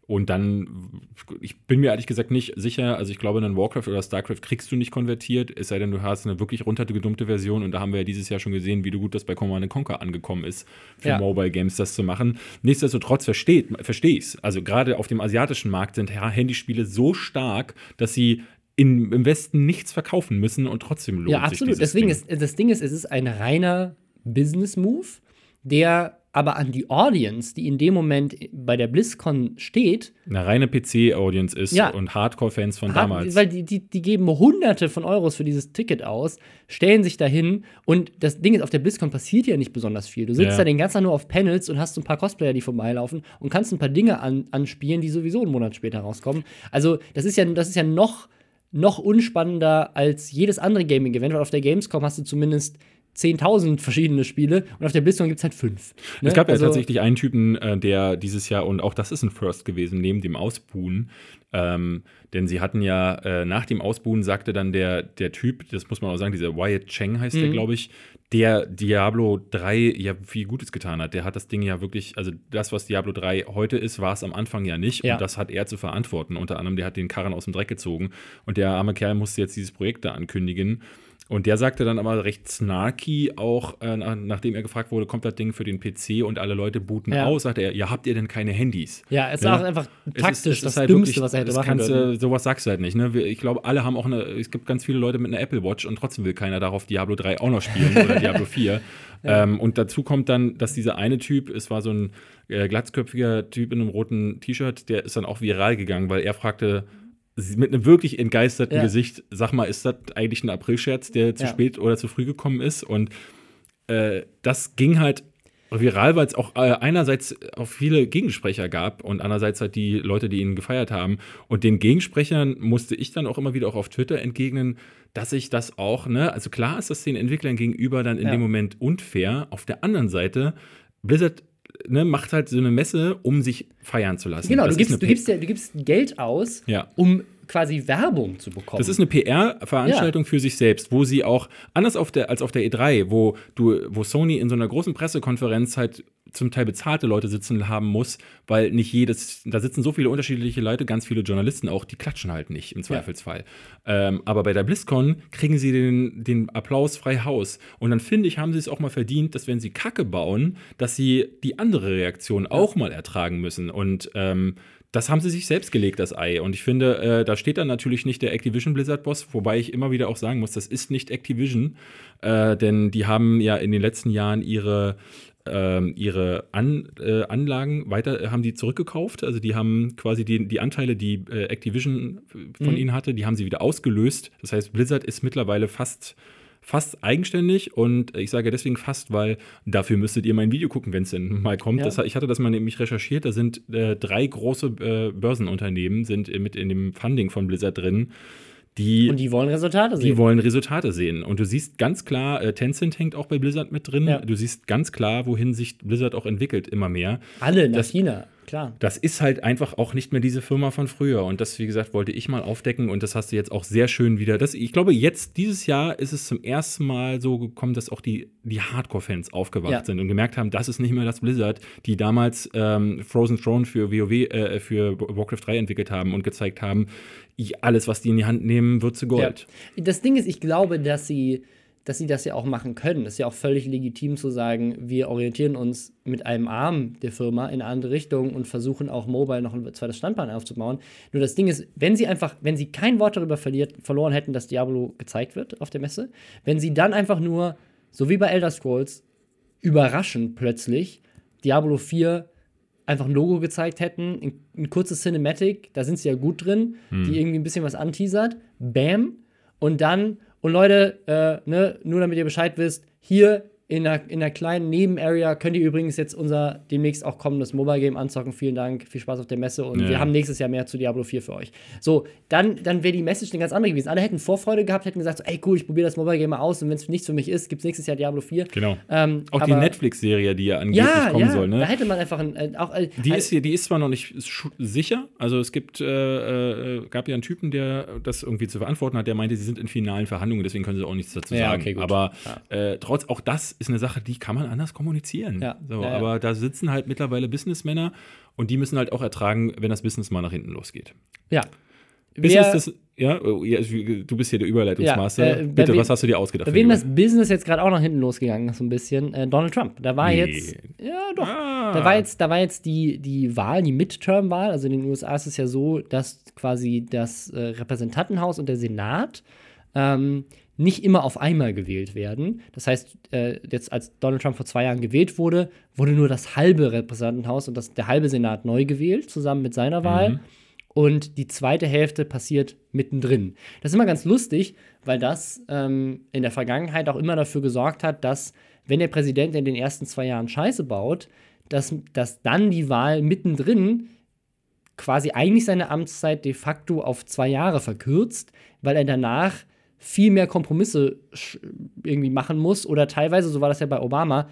und dann, ich bin mir ehrlich gesagt nicht sicher, also ich glaube, einen Warcraft oder StarCraft kriegst du nicht konvertiert, es sei denn, du hast eine wirklich runtergedummte Version und da haben wir ja dieses Jahr schon gesehen, wie gut das bei Command Conquer angekommen ist, für Ja. Mobile Games das zu machen. Nichtsdestotrotz verstehe ich es. Also gerade auf dem asiatischen Markt sind Ha- Handyspiele so stark, dass sie in, im Westen nichts verkaufen müssen und trotzdem lohnt Ja, sich absolut. Deswegen Ding. ist, das Ding ist, es ist ein reiner Business-Move, der aber an die Audience, die in dem Moment bei der BlizzCon steht, eine reine PC-Audience ist Ja. und Hardcore-Fans von damals. weil die, die, die geben hunderte von Euros für dieses Ticket aus, stellen sich dahin und das Ding ist, auf der BlizzCon passiert ja nicht besonders viel. Du sitzt Ja. da den ganzen Tag nur auf Panels und hast so ein paar Cosplayer, die vorbeilaufen und kannst ein paar Dinge an, anspielen, die sowieso einen Monat später rauskommen. Also, das ist ja, das ist ja noch, noch unspannender als jedes andere Gaming-Event, weil auf der Gamescom hast du zumindest 10.000 verschiedene Spiele und auf der BlizzCon gibt es halt fünf. ne? Es gab ja Also- tatsächlich einen Typen, äh, der dieses Jahr, und auch das ist ein First gewesen, neben dem Ausbuhen, ähm, denn sie hatten ja äh, nach dem Ausbuhen sagte dann der, der Typ, das muss man auch sagen, dieser Wyatt Cheng heißt Mhm. der, glaube ich, der Diablo 3 ja viel Gutes getan hat. Der hat das Ding ja wirklich, also das, was Diablo 3 heute ist, war es am Anfang ja nicht. Ja. Und das hat er zu verantworten. Unter anderem, der hat den Karren aus dem Dreck gezogen. Und der arme Kerl musste jetzt dieses Projekt da ankündigen. Und der sagte dann aber recht snarky auch, äh, nach- nachdem er gefragt wurde, kommt das Ding für den PC und alle Leute booten Ja. aus, sagte er, ja, habt ihr denn keine Handys? Ja, es ist Ja. auch einfach ist- taktisch es das ist halt Dümmste, wirklich- was er hätte machen kannst, können. du- Sowas sagst du halt nicht. Ne? Ich glaube, alle haben auch eine, es gibt ganz viele Leute mit einer Apple Watch und trotzdem will keiner darauf Diablo 3 auch noch spielen oder Diablo 4. Ähm, und dazu kommt dann, dass dieser eine Typ, es war so ein äh, glatzköpfiger Typ in einem roten T-Shirt, der ist dann auch viral gegangen, weil er fragte, mit einem wirklich entgeisterten Ja. Gesicht, sag mal, ist das eigentlich ein Aprilscherz, der zu Ja. spät oder zu früh gekommen ist? Und äh, das ging halt viral, weil es auch äh, einerseits auch viele Gegensprecher gab und andererseits halt die Leute, die ihn gefeiert haben. Und den Gegensprechern musste ich dann auch immer wieder auch auf Twitter entgegnen, dass ich das auch, ne, also klar ist das den Entwicklern gegenüber dann in Ja. dem Moment unfair. Auf der anderen Seite, Blizzard ne, macht halt so eine Messe, um sich feiern zu lassen. Genau, Das du gibst, du, gibst du gibst Geld aus, Ja. um quasi Werbung zu bekommen. Das ist eine PR-Veranstaltung ja. für sich selbst, wo sie auch, anders auf der, als auf der E3, wo, du, wo Sony in so einer großen Pressekonferenz halt zum Teil bezahlte Leute sitzen haben muss, weil nicht jedes, da sitzen so viele unterschiedliche Leute, ganz viele Journalisten auch, die klatschen halt nicht im Zweifelsfall. Ja. Ähm, aber bei der BlizzCon kriegen sie den, den Applaus frei Haus. Und dann finde ich, haben sie es auch mal verdient, dass wenn sie Kacke bauen, dass sie die andere Reaktion ja. auch mal ertragen müssen. Und ähm, das haben sie sich selbst gelegt, das Ei. Und ich finde, äh, da steht dann natürlich nicht der Activision Blizzard-Boss, wobei ich immer wieder auch sagen muss, das ist nicht Activision, äh, denn die haben ja in den letzten Jahren ihre ähm, ihre An, äh, Anlagen weiter äh, haben die zurückgekauft. Also die haben quasi die, die Anteile, die äh, Activision von mhm. ihnen hatte, die haben sie wieder ausgelöst. Das heißt, Blizzard ist mittlerweile fast fast eigenständig und ich sage deswegen fast, weil dafür müsstet ihr mein Video gucken, wenn es denn mal kommt. Ja. Das, ich hatte das mal nämlich recherchiert, da sind äh, drei große äh, Börsenunternehmen sind mit in dem Funding von Blizzard drin. Die, und die wollen Resultate sehen. Die wollen Resultate sehen. Und du siehst ganz klar, äh, Tencent hängt auch bei Blizzard mit drin. Ja. Du siehst ganz klar, wohin sich Blizzard auch entwickelt, immer mehr. Alle nach das, China klar. Das ist halt einfach auch nicht mehr diese Firma von früher. Und das, wie gesagt, wollte ich mal aufdecken. Und das hast du jetzt auch sehr schön wieder. Das, ich glaube, jetzt, dieses Jahr, ist es zum ersten Mal so gekommen, dass auch die, die Hardcore-Fans aufgewacht ja. sind und gemerkt haben, das ist nicht mehr das Blizzard, die damals ähm, Frozen Throne für WoW, äh, für Warcraft 3 entwickelt haben und gezeigt haben, alles, was die in die Hand nehmen, wird zu Gold. Ja. Das Ding ist, ich glaube, dass sie dass sie das ja auch machen können. Das ist ja auch völlig legitim zu sagen, wir orientieren uns mit einem Arm der Firma in eine andere Richtung und versuchen auch mobile noch ein zweites Standbein aufzubauen. Nur das Ding ist, wenn sie einfach, wenn sie kein Wort darüber verliert, verloren hätten, dass Diablo gezeigt wird auf der Messe, wenn sie dann einfach nur, so wie bei Elder Scrolls, überraschend plötzlich Diablo 4 einfach ein Logo gezeigt hätten, ein, ein kurzes Cinematic, da sind sie ja gut drin, hm. die irgendwie ein bisschen was anteasert, bam, und dann und Leute, äh, ne, nur damit ihr Bescheid wisst, hier in einer, in einer kleinen Nebenarea könnt ihr übrigens jetzt unser demnächst auch kommendes Mobile Game anzocken. Vielen Dank, viel Spaß auf der Messe und ja. wir haben nächstes Jahr mehr zu Diablo 4 für euch. So, dann, dann wäre die Message eine ganz andere gewesen. Alle hätten Vorfreude gehabt, hätten gesagt, so, ey cool, ich probiere das Mobile Game mal aus und wenn es nichts für mich ist, gibt es nächstes Jahr Diablo 4. Genau. Ähm, auch die Netflix-Serie, die ja angeblich ja, kommen ja, soll, ne? Da hätte man einfach ein, äh, auch. Äh, die, ist, die ist zwar noch nicht sicher, also es gibt, äh, äh, gab ja einen Typen, der das irgendwie zu verantworten hat, der meinte, sie sind in finalen Verhandlungen, deswegen können sie auch nichts dazu sagen. Okay, Aber äh, trotz, auch das ist eine Sache, die kann man anders kommunizieren. Ja. So, ja, aber da sitzen halt mittlerweile Businessmänner und die müssen halt auch ertragen, wenn das Business mal nach hinten losgeht. Ja. Business, das, ja, oh, du bist hier der Überleitungsmaster. Äh, Bitte, was hast du dir ausgedacht? Bei wem das Business jetzt gerade auch nach hinten losgegangen ist, so ein bisschen, äh, Donald Trump. Da war nee. jetzt, ja doch, ah. da war jetzt, da war jetzt die, die Wahl, die Midterm-Wahl. Also in den USA ist es ja so, dass quasi das äh, Repräsentantenhaus und der Senat ähm, nicht immer auf einmal gewählt werden. Das heißt, äh, jetzt als Donald Trump vor zwei Jahren gewählt wurde, wurde nur das halbe Repräsentantenhaus und das, der halbe Senat neu gewählt, zusammen mit seiner Wahl. Mhm. Und die zweite Hälfte passiert mittendrin. Das ist immer ganz lustig, weil das ähm, in der Vergangenheit auch immer dafür gesorgt hat, dass, wenn der Präsident in den ersten zwei Jahren Scheiße baut, dass, dass dann die Wahl mittendrin quasi eigentlich seine Amtszeit de facto auf zwei Jahre verkürzt, weil er danach viel mehr Kompromisse irgendwie machen muss oder teilweise, so war das ja bei Obama,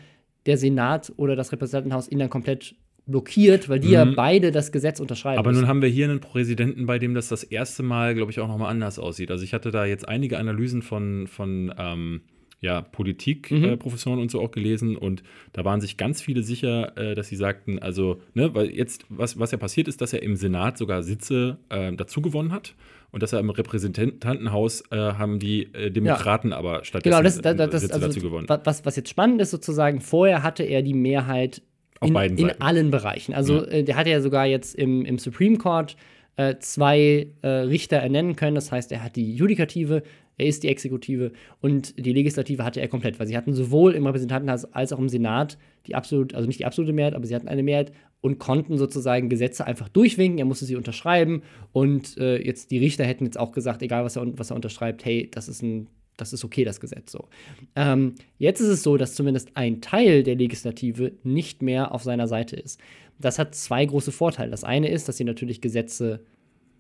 der Senat oder das Repräsentantenhaus ihn dann komplett blockiert, weil die mhm. ja beide das Gesetz unterschreiben. Aber nun haben wir hier einen Präsidenten, bei dem das das erste Mal, glaube ich, auch nochmal anders aussieht. Also ich hatte da jetzt einige Analysen von, von ähm, ja, Politikprofessoren mhm. äh, und so auch gelesen und da waren sich ganz viele sicher, äh, dass sie sagten, also, ne, weil jetzt, was, was ja passiert ist, dass er im Senat sogar Sitze äh, dazu gewonnen hat und dass er im Repräsentantenhaus äh, haben die äh, Demokraten ja. aber stattdessen genau, das, das, das, Sitze also, dazu gewonnen. Was, was jetzt spannend ist, sozusagen, vorher hatte er die Mehrheit in, in allen Bereichen. Also ja. Äh, der hatte ja sogar jetzt im, im Supreme Court äh, zwei äh, Richter ernennen können. Das heißt, er hat die Judikative, er ist die Exekutive und die Legislative hatte er komplett, weil sie hatten sowohl im Repräsentantenhaus als auch im Senat die absolut, also nicht die absolute Mehrheit, aber sie hatten eine Mehrheit und konnten sozusagen Gesetze einfach durchwinken. Er musste sie unterschreiben und äh, jetzt die Richter hätten jetzt auch gesagt, egal was er, was er unterschreibt, hey, das ist ein das ist okay, das Gesetz so. Ähm, jetzt ist es so, dass zumindest ein Teil der Legislative nicht mehr auf seiner Seite ist. Das hat zwei große Vorteile. Das eine ist, dass sie natürlich Gesetze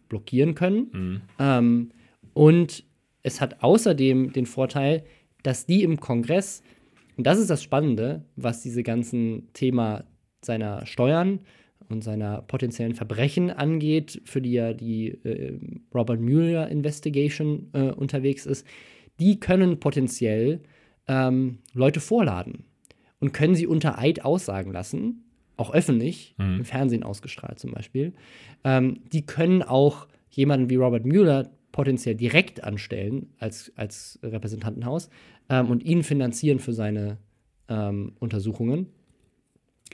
blockieren können. Mhm. Ähm, und es hat außerdem den Vorteil, dass die im Kongress, und das ist das Spannende, was diese ganzen Thema seiner Steuern und seiner potenziellen Verbrechen angeht, für die ja die äh, Robert Mueller Investigation äh, unterwegs ist, die können potenziell ähm, Leute vorladen und können sie unter Eid aussagen lassen, auch öffentlich, mhm. im Fernsehen ausgestrahlt zum Beispiel. Ähm, die können auch jemanden wie Robert Mueller potenziell direkt anstellen als, als Repräsentantenhaus ähm, und ihn finanzieren für seine ähm, Untersuchungen.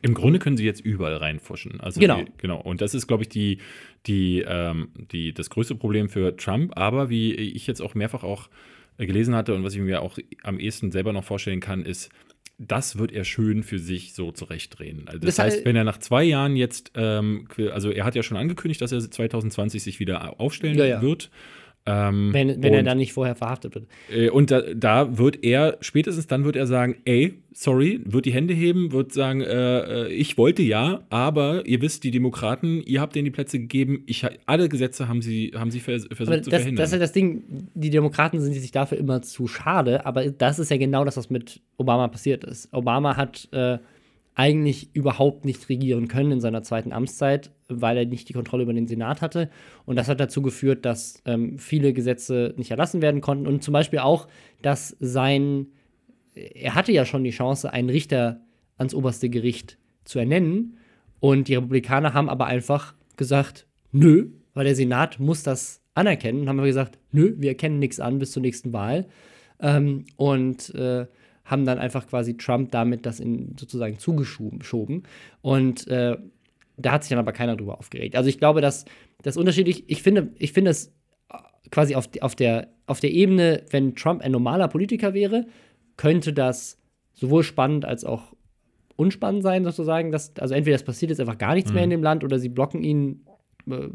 Im Grunde können sie jetzt überall reinfuschen. Also genau. Die, genau. Und das ist, glaube ich, die, die, ähm, die, das größte Problem für Trump. Aber wie ich jetzt auch mehrfach auch gelesen hatte und was ich mir auch am ehesten selber noch vorstellen kann, ist, das wird er schön für sich so zurechtdrehen. Also das, das heißt, wenn er nach zwei Jahren jetzt, ähm, also er hat ja schon angekündigt, dass er 2020 sich wieder aufstellen ja, ja. wird. Ähm, wenn wenn er dann nicht vorher verhaftet wird. Äh, und da, da, wird er, spätestens dann wird er sagen, ey, sorry, wird die Hände heben, wird sagen, äh, äh, ich wollte ja, aber ihr wisst, die Demokraten, ihr habt denen die Plätze gegeben, ich, alle Gesetze haben sie, haben sie vers versucht aber zu das, verhindern. Das ist ja das Ding, die Demokraten sind sich dafür immer zu schade, aber das ist ja genau das, was mit Obama passiert ist. Obama hat äh, eigentlich überhaupt nicht regieren können in seiner zweiten Amtszeit, weil er nicht die Kontrolle über den Senat hatte. Und das hat dazu geführt, dass ähm, viele Gesetze nicht erlassen werden konnten und zum Beispiel auch, dass sein, er hatte ja schon die Chance, einen Richter ans oberste Gericht zu ernennen. Und die Republikaner haben aber einfach gesagt, nö, weil der Senat muss das anerkennen. Und haben wir gesagt, nö, wir erkennen nichts an bis zur nächsten Wahl. Ähm, und äh, haben dann einfach quasi Trump damit das in sozusagen zugeschoben. Und äh, da hat sich dann aber keiner drüber aufgeregt. Also ich glaube, dass das unterschiedlich, ich finde, ich finde es äh, quasi auf, auf, der, auf der Ebene, wenn Trump ein normaler Politiker wäre, könnte das sowohl spannend als auch unspannend sein, sozusagen. Dass, also entweder es passiert jetzt einfach gar nichts mhm. mehr in dem Land oder sie blocken ihn äh,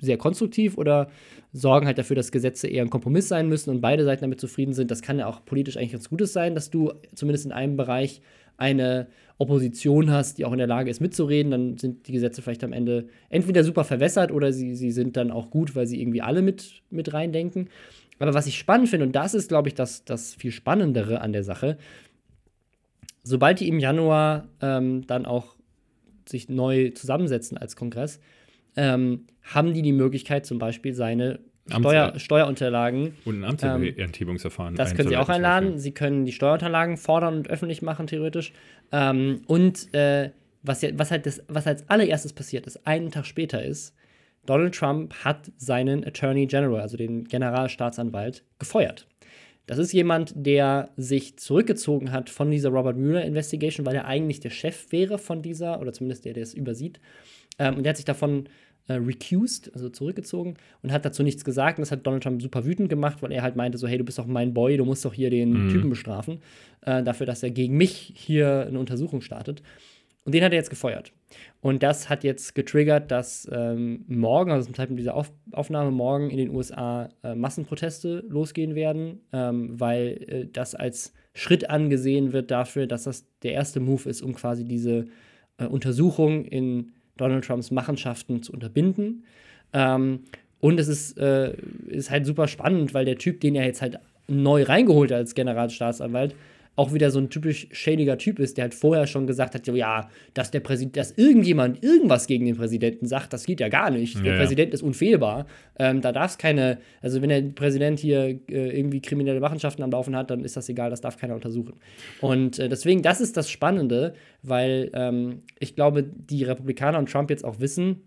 sehr konstruktiv oder sorgen halt dafür, dass Gesetze eher ein Kompromiss sein müssen und beide Seiten damit zufrieden sind. Das kann ja auch politisch eigentlich ganz Gutes sein, dass du zumindest in einem Bereich eine Opposition hast, die auch in der Lage ist mitzureden. Dann sind die Gesetze vielleicht am Ende entweder super verwässert oder sie, sie sind dann auch gut, weil sie irgendwie alle mit, mit reindenken. Aber was ich spannend finde, und das ist, glaube ich, das, das viel Spannendere an der Sache, sobald die im Januar ähm, dann auch sich neu zusammensetzen als Kongress, ähm, haben die die Möglichkeit, zum Beispiel seine Steuer, Steuerunterlagen. Und ein Amtsenthebungsverfahren. Ähm, das können Sie auch einladen. Sie können die Steuerunterlagen fordern und öffentlich machen, theoretisch. Ähm, und äh, was, was, halt das, was als allererstes passiert ist, einen Tag später ist, Donald Trump hat seinen Attorney General, also den Generalstaatsanwalt, gefeuert. Das ist jemand, der sich zurückgezogen hat von dieser Robert Mueller Investigation, weil er eigentlich der Chef wäre von dieser, oder zumindest der, der es übersieht. Ähm, und der hat sich davon äh, recused, also zurückgezogen und hat dazu nichts gesagt. Und das hat Donald Trump super wütend gemacht, weil er halt meinte so, hey, du bist doch mein Boy, du musst doch hier den mhm. Typen bestrafen, äh, dafür, dass er gegen mich hier eine Untersuchung startet. Und den hat er jetzt gefeuert. Und das hat jetzt getriggert, dass ähm, morgen, also zum Zeitpunkt dieser Auf Aufnahme morgen in den USA äh, Massenproteste losgehen werden, ähm, weil äh, das als Schritt angesehen wird dafür, dass das der erste Move ist, um quasi diese äh, Untersuchung in Donald Trumps Machenschaften zu unterbinden. Ähm, und es ist, äh, ist halt super spannend, weil der Typ, den er jetzt halt neu reingeholt hat als Generalstaatsanwalt, auch wieder so ein typisch schädiger Typ ist, der halt vorher schon gesagt hat, ja, dass der Präsident, dass irgendjemand irgendwas gegen den Präsidenten sagt, das geht ja gar nicht. Ja, der ja. Präsident ist unfehlbar. Ähm, da darf es keine, also wenn der Präsident hier äh, irgendwie kriminelle Machenschaften am Laufen hat, dann ist das egal, das darf keiner untersuchen. Und äh, deswegen, das ist das Spannende, weil ähm, ich glaube, die Republikaner und Trump jetzt auch wissen,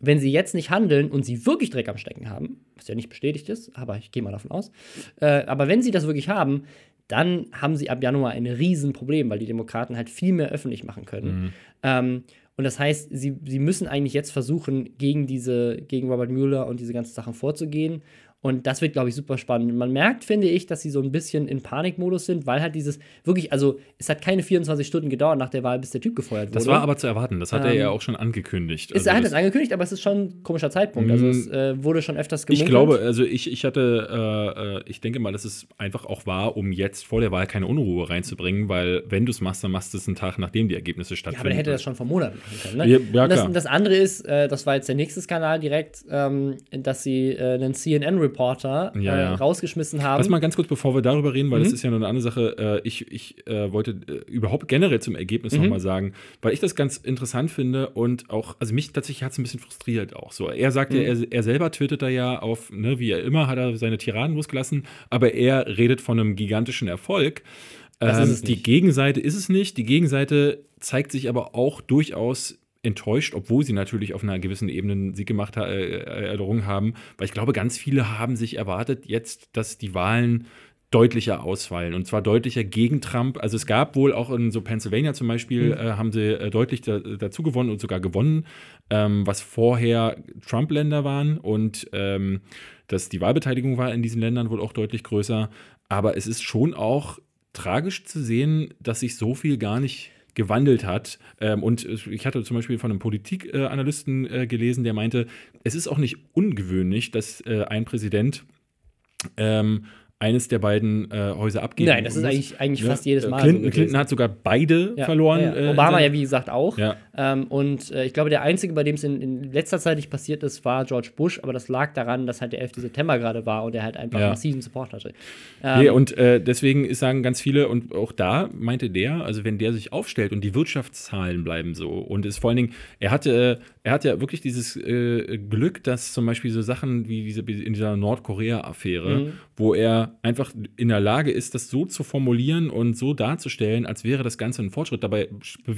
wenn sie jetzt nicht handeln und sie wirklich Dreck am Stecken haben, was ja nicht bestätigt ist, aber ich gehe mal davon aus, äh, aber wenn sie das wirklich haben, dann haben sie ab Januar ein Riesenproblem, weil die Demokraten halt viel mehr öffentlich machen können. Mhm. Ähm, und das heißt, sie, sie müssen eigentlich jetzt versuchen, gegen diese, gegen Robert Mueller und diese ganzen Sachen vorzugehen. Und das wird, glaube ich, super spannend. Man merkt, finde ich, dass sie so ein bisschen in Panikmodus sind, weil halt dieses wirklich, also es hat keine 24 Stunden gedauert nach der Wahl, bis der Typ gefeuert wurde. Das war aber zu erwarten. Das hat ähm, er ja auch schon angekündigt. Also er hat es angekündigt, aber es ist schon ein komischer Zeitpunkt. Also es mm. äh, wurde schon öfters gemunkelt. Ich glaube, also ich, ich hatte, äh, äh, ich denke mal, dass es einfach auch war, um jetzt vor der Wahl keine Unruhe reinzubringen, weil wenn du es machst, dann machst du es einen Tag, nachdem die Ergebnisse stattfinden. Ja, aber er hätte das schon vor Monaten machen können. Ne? Ja, ja, das, das, andere ist, äh, das war jetzt der nächste Skandal direkt, ähm, dass sie äh, einen CNN-Report Reporter Ja, äh, ja. rausgeschmissen haben. Lass mal ganz kurz, bevor wir darüber reden, weil Mhm. das ist ja nur eine andere Sache. Äh, ich ich äh, wollte äh, überhaupt generell zum Ergebnis Mhm. noch mal sagen, weil ich das ganz interessant finde und auch, also mich tatsächlich hat es ein bisschen frustriert auch so. Er sagt Mhm. ja, er, er selber twittert da ja auf, ne, wie er immer, hat er seine Tiraden losgelassen, aber er redet von einem gigantischen Erfolg. Das Ähm, die. Gegenseite ist es nicht. Die Gegenseite zeigt sich aber auch durchaus enttäuscht, obwohl sie natürlich auf einer gewissen Ebene einen Sieg gemacht ha äh, errungen haben, weil ich glaube, ganz viele haben sich erwartet jetzt, dass die Wahlen deutlicher ausfallen und zwar deutlicher gegen Trump. Also es gab wohl auch in so Pennsylvania zum Beispiel, äh, haben sie äh, deutlich da, dazu gewonnen und sogar gewonnen, ähm, was vorher Trump-Länder waren und ähm, dass die Wahlbeteiligung war in diesen Ländern wohl auch deutlich größer. Aber es ist schon auch tragisch zu sehen, dass sich so viel gar nicht gewandelt hat. Ähm, und ich hatte zum Beispiel von einem Politikanalysten äh, gelesen, der meinte, es ist auch nicht ungewöhnlich, dass äh, ein Präsident ähm, eines der beiden äh, Häuser abgeben Nein, das ist eigentlich, eigentlich Ne? fast jedes Mal. Clinton, so. Clinton hat sogar beide Ja, verloren. ja, äh, ja. Obama ja, wie gesagt, auch. Ja. Ähm, und äh, ich glaube, der einzige, bei dem es in, in letzter Zeit nicht passiert ist, war George Bush, aber das lag daran, dass halt der 11. September gerade war und er halt einfach Ja. massiven Support hatte. Ähm, Nee, und äh, deswegen sagen ganz viele, und auch da meinte der, also wenn der sich aufstellt und die Wirtschaftszahlen bleiben so und ist vor allen Dingen, er hatte, er hat ja wirklich dieses äh, Glück, dass zum Beispiel so Sachen wie diese in dieser Nordkorea-Affäre, Mhm. wo er einfach in der Lage ist, das so zu formulieren und so darzustellen, als wäre das Ganze ein Fortschritt. Dabei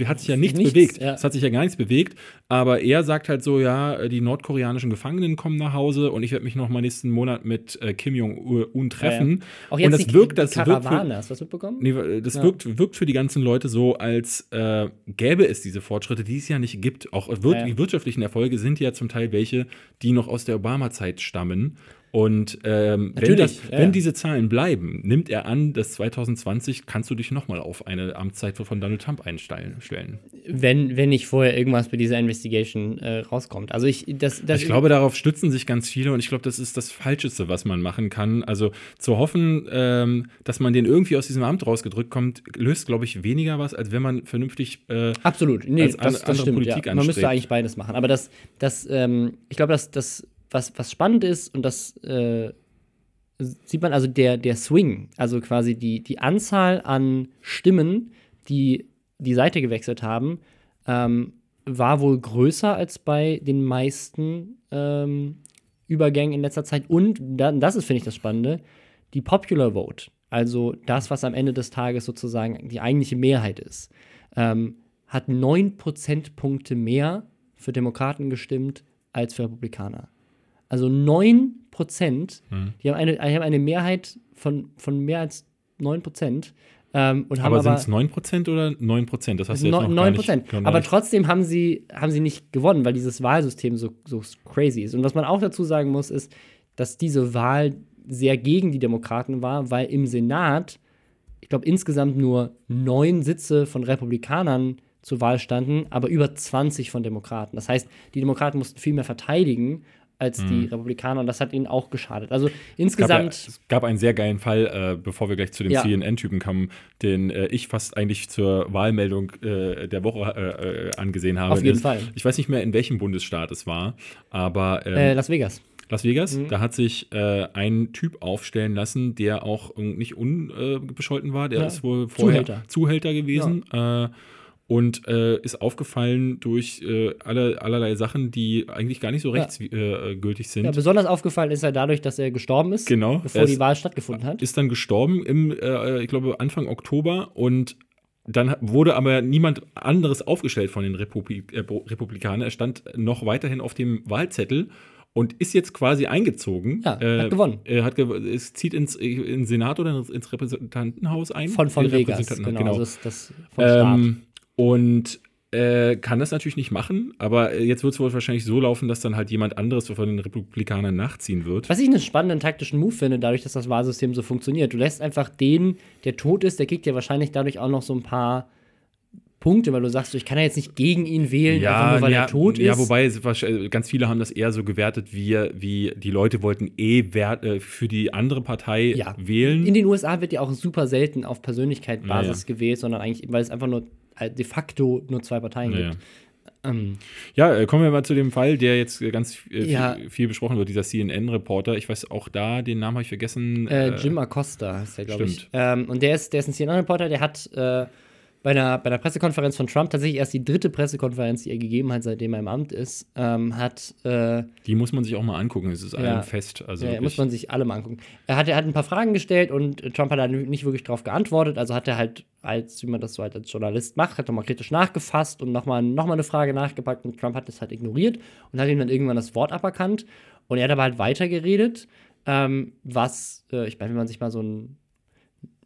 hat sich ja nichts, Nichts, bewegt. ja. Es hat sich ja gar nichts bewegt, aber er sagt halt so, ja, die nordkoreanischen Gefangenen kommen nach Hause und ich werde mich noch mal nächsten Monat mit äh, Kim Jong-un treffen. Ja, ja. Auch und jetzt das die, wirkt, die das wirkt für, Karawane, hast du das mitbekommen? Nee, das Ja. wirkt, wirkt für die ganzen Leute so, als äh, gäbe es diese Fortschritte, die es ja nicht gibt. Auch wir Ja, ja. die wirtschaftlichen Erfolge sind ja zum Teil welche, die noch aus der Obama-Zeit stammen. Und ähm, wenn, das, ja, wenn diese Zahlen bleiben, nimmt er an, dass 2020 kannst du dich nochmal auf eine Amtszeit von Donald Trump einstellen. stellen. Wenn, wenn nicht vorher irgendwas bei dieser Investigation äh, rauskommt. Also ich, das, das ich glaube, darauf stützen sich ganz viele und ich glaube, das ist das Falscheste, was man machen kann. Also zu hoffen, ähm, dass man den irgendwie aus diesem Amt rausgedrückt kommt, löst, glaube ich, weniger was, als wenn man vernünftig äh, Absolut, nee, als das, an- das andere stimmt. Politik ja. Man müsste anstrebt. eigentlich beides machen. Aber das, das ähm, ich glaube, dass das, was, was spannend ist und das äh, sieht man also der, der Swing, also quasi die, die Anzahl an Stimmen, die die Seite gewechselt haben, ähm, war wohl größer als bei den meisten ähm, Übergängen in letzter Zeit. Und da, das ist, finde ich, das Spannende, die Popular Vote, also das, was am Ende des Tages sozusagen die eigentliche Mehrheit ist, ähm, hat 9 Prozentpunkte mehr für Demokraten gestimmt als für Republikaner. Also 9 Prozent, Mhm. die haben eine, die haben eine Mehrheit von, von mehr als 9 Prozent. Ähm, und Aber sind es 9% oder 9%? Das hast du jetzt Neun- noch gar 9 nicht Prozent. Aber trotzdem haben sie, haben sie nicht gewonnen, weil dieses Wahlsystem so, so crazy ist. Und was man auch dazu sagen muss, ist, dass diese Wahl sehr gegen die Demokraten war, weil im Senat, ich glaube, insgesamt nur neun Sitze von Republikanern zur Wahl standen, aber über 20 von Demokraten. Das heißt, die Demokraten mussten viel mehr verteidigen als die Republikaner und das hat ihnen auch geschadet. Also Mhm. gab ja, insgesamt. es gab einen sehr geilen Fall, äh, bevor wir gleich zu dem Ja. CNN-Typen kommen, den äh, ich fast eigentlich zur Wahlmeldung äh, der Woche äh, äh, angesehen habe. Auf jeden Das- Fall. Ich weiß nicht mehr, in welchem Bundesstaat es war, aber ähm, äh, Las Vegas. Las Vegas, Mhm. da hat sich äh, ein Typ aufstellen lassen, der auch äh, nicht unbescholten war. Der Ja. ist wohl vorher Zuhälter. Zuhälter, gewesen. Äh, und äh, ist aufgefallen durch äh, alle, allerlei Sachen, die eigentlich gar nicht so Ja. rechtsgültig äh, gültig sind. Ja, besonders aufgefallen ist er dadurch, dass er gestorben ist, Genau. bevor die Wahl stattgefunden hat. ist dann gestorben im, äh, ich glaube, Anfang Oktober und dann wurde aber niemand anderes aufgestellt von den Republik äh, Republikanern. Er stand noch weiterhin auf dem Wahlzettel und ist jetzt quasi eingezogen. Ja, hat gewonnen. Er hat gew es zieht ins, ins Senat oder ins, Repräsentantenhaus ein. Von, von In Vegas, Repräsentanten- genau. Also das, das vom Staat. Ähm, und äh, kann das natürlich nicht machen, aber äh, jetzt wird es wohl wahrscheinlich so laufen, dass dann halt jemand anderes von den Republikanern nachziehen wird. Was ich einen spannenden taktischen Move finde, dadurch, dass das Wahlsystem so funktioniert. Du lässt einfach den, der tot ist, der kriegt ja wahrscheinlich dadurch auch noch so ein paar Punkte, weil du sagst, so, ich kann ja jetzt nicht gegen ihn wählen, einfach nur weil ja, er tot ist. Ja, wobei wahrscheinlich- ganz viele haben das eher so gewertet, wie, wie die Leute wollten eh Wert, äh, für die andere Partei ja. wählen. In den USA wird ja auch super selten auf Persönlichkeitsbasis Ja, ja. gewählt, sondern eigentlich, weil es einfach nur äh, de facto nur zwei Parteien Ja, gibt. Ähm, ja, äh, kommen wir mal zu dem Fall, der jetzt ganz äh, Ja. viel, viel besprochen wird, dieser CNN-Reporter. Ich weiß auch da, den Namen habe ich vergessen. Äh, äh, Jim Acosta ist der, glaube ich. stimmt. Ähm, und der ist, der ist ein CNN-Reporter, der hat äh, bei, einer, bei einer Pressekonferenz von Trump tatsächlich erst die dritte Pressekonferenz, die er gegeben hat, seitdem er im Amt ist, ähm, hat äh, Die muss man sich auch mal angucken. Es ist Ja. ein Fest. Also Ja, muss man sich alle mal angucken. Er hat, er hat ein paar Fragen gestellt und Trump hat da nicht wirklich drauf geantwortet. Also hat er halt, als wie man das so halt als Journalist macht, hat nochmal kritisch nachgefasst und nochmal noch mal eine Frage nachgepackt und Trump hat das halt ignoriert und hat ihm dann irgendwann das Wort aberkannt. Und er hat aber halt weitergeredet, ähm, was, äh, ich meine, wenn man sich mal so ein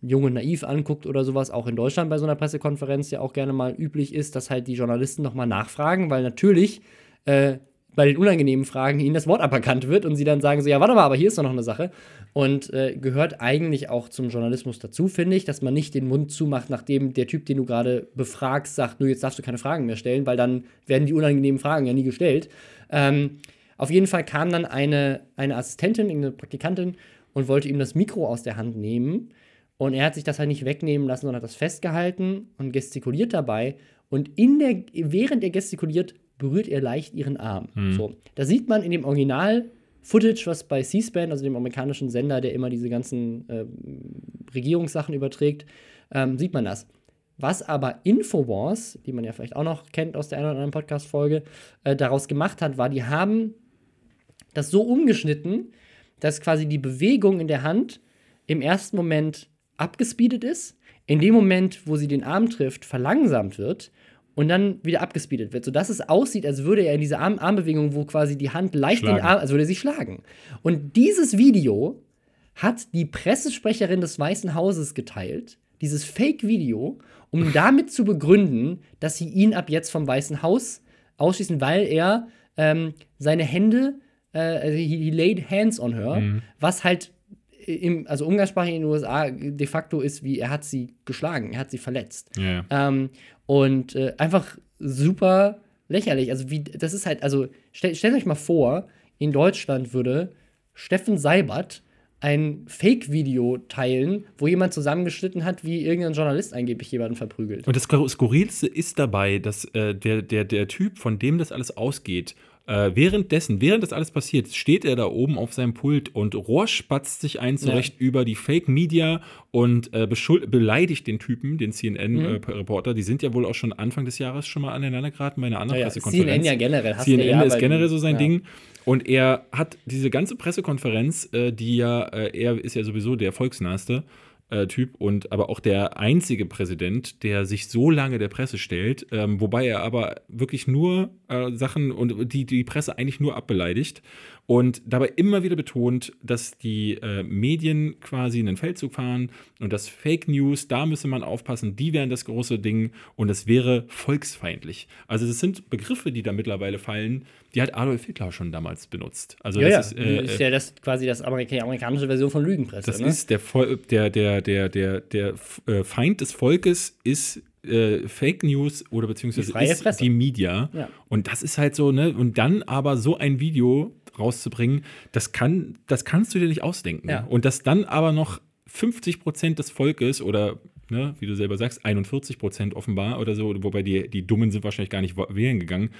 Junge naiv anguckt oder sowas, auch in Deutschland bei so einer Pressekonferenz ja auch gerne mal üblich ist, dass halt die Journalisten nochmal nachfragen, weil natürlich äh, bei den unangenehmen Fragen ihnen das Wort aberkannt wird und sie dann sagen so, ja, warte mal, aber hier ist doch noch eine Sache. Und äh, gehört eigentlich auch zum Journalismus dazu, finde ich, dass man nicht den Mund zumacht, nachdem der Typ, den du gerade befragst, sagt, nur jetzt darfst du keine Fragen mehr stellen, weil dann werden die unangenehmen Fragen ja nie gestellt. Ähm, auf jeden Fall kam dann eine, eine Assistentin, eine Praktikantin und wollte ihm das Mikro aus der Hand nehmen. Und er hat sich das halt nicht wegnehmen lassen, sondern hat das festgehalten und gestikuliert dabei. Und in der, während er gestikuliert, berührt er leicht ihren Arm. So. Da sieht man in dem Original Footage, was bei C-SPAN, also dem amerikanischen Sender, der immer diese ganzen äh, Regierungssachen überträgt, ähm, sieht man das. Was aber Infowars, die man ja vielleicht auch noch kennt aus der einen oder anderen Podcast-Folge, äh, daraus gemacht hat, war, die haben das so umgeschnitten, dass quasi die Bewegung in der Hand im ersten Moment abgespeedet ist, in dem Moment, wo sie den Arm trifft, verlangsamt wird und dann wieder abgespeedet wird, sodass es aussieht, als würde er in dieser Arm Armbewegung, wo quasi die Hand leicht den Schlagen. Arm, als würde er sie schlagen. Und dieses Video hat die Pressesprecherin des Weißen Hauses geteilt, dieses Fake-Video, um damit zu begründen, dass sie ihn ab jetzt vom Weißen Haus ausschließen, weil er ähm, seine Hände, äh, also he, he laid hands on her, was halt im, also umgangssprachig in den USA de facto ist, wie er hat sie geschlagen, er hat sie verletzt. Ja. Ähm, und äh, einfach super lächerlich. Also, wie, das ist halt, also, stell, stellt euch mal vor, in Deutschland würde Steffen Seibert ein Fake-Video teilen, wo jemand zusammengeschnitten hat, wie irgendein Journalist angeblich jemanden verprügelt. Und das Skurrilste ist dabei, dass äh, der, der, der Typ, von dem das alles ausgeht, äh, währenddessen, während das alles passiert, steht er da oben auf seinem Pult und rohrspatzt sich ein zurecht über die Fake Media und äh, beleidigt den Typen, den Mhm. CNN-Reporter. die sind ja wohl auch schon Anfang des Jahres schon mal aneinander geraten bei einer anderen Ja, ja, Pressekonferenz. CNN ja generell. hasst CNN ja, ist generell so sein ja. Ding. Und er hat diese ganze Pressekonferenz, äh, die ja, äh, er ist ja sowieso der volksnahste äh, Typ und aber auch der einzige Präsident, der sich so lange der Presse stellt, ähm, wobei er aber wirklich nur äh, Sachen und die die Presse eigentlich nur abbeleidigt und dabei immer wieder betont, dass die äh, Medien quasi einen Feldzug fahren und dass Fake News, da müsse man aufpassen, die wären das große Ding und es wäre volksfeindlich. Also das sind Begriffe, die da mittlerweile fallen, die hat Adolf Hitler schon damals benutzt. Also Ja, ja. das ist, äh, ist ja das quasi das Amerika amerikanische Version von Lügenpresse. das ne? ist der, Vol der, der, der, der, der äh, Feind des Volkes ist äh, Fake News oder beziehungsweise Die freie Presse. die Media. Ja. Und das ist halt so, ne? Und dann aber so ein Video rauszubringen, das kann, das kannst du dir nicht ausdenken. Ja. Und dass dann aber noch 50 Prozent des Volkes oder Ne, wie du selber sagst, 41 Prozent offenbar oder so, wobei die, die Dummen sind wahrscheinlich gar nicht wählen gegangen,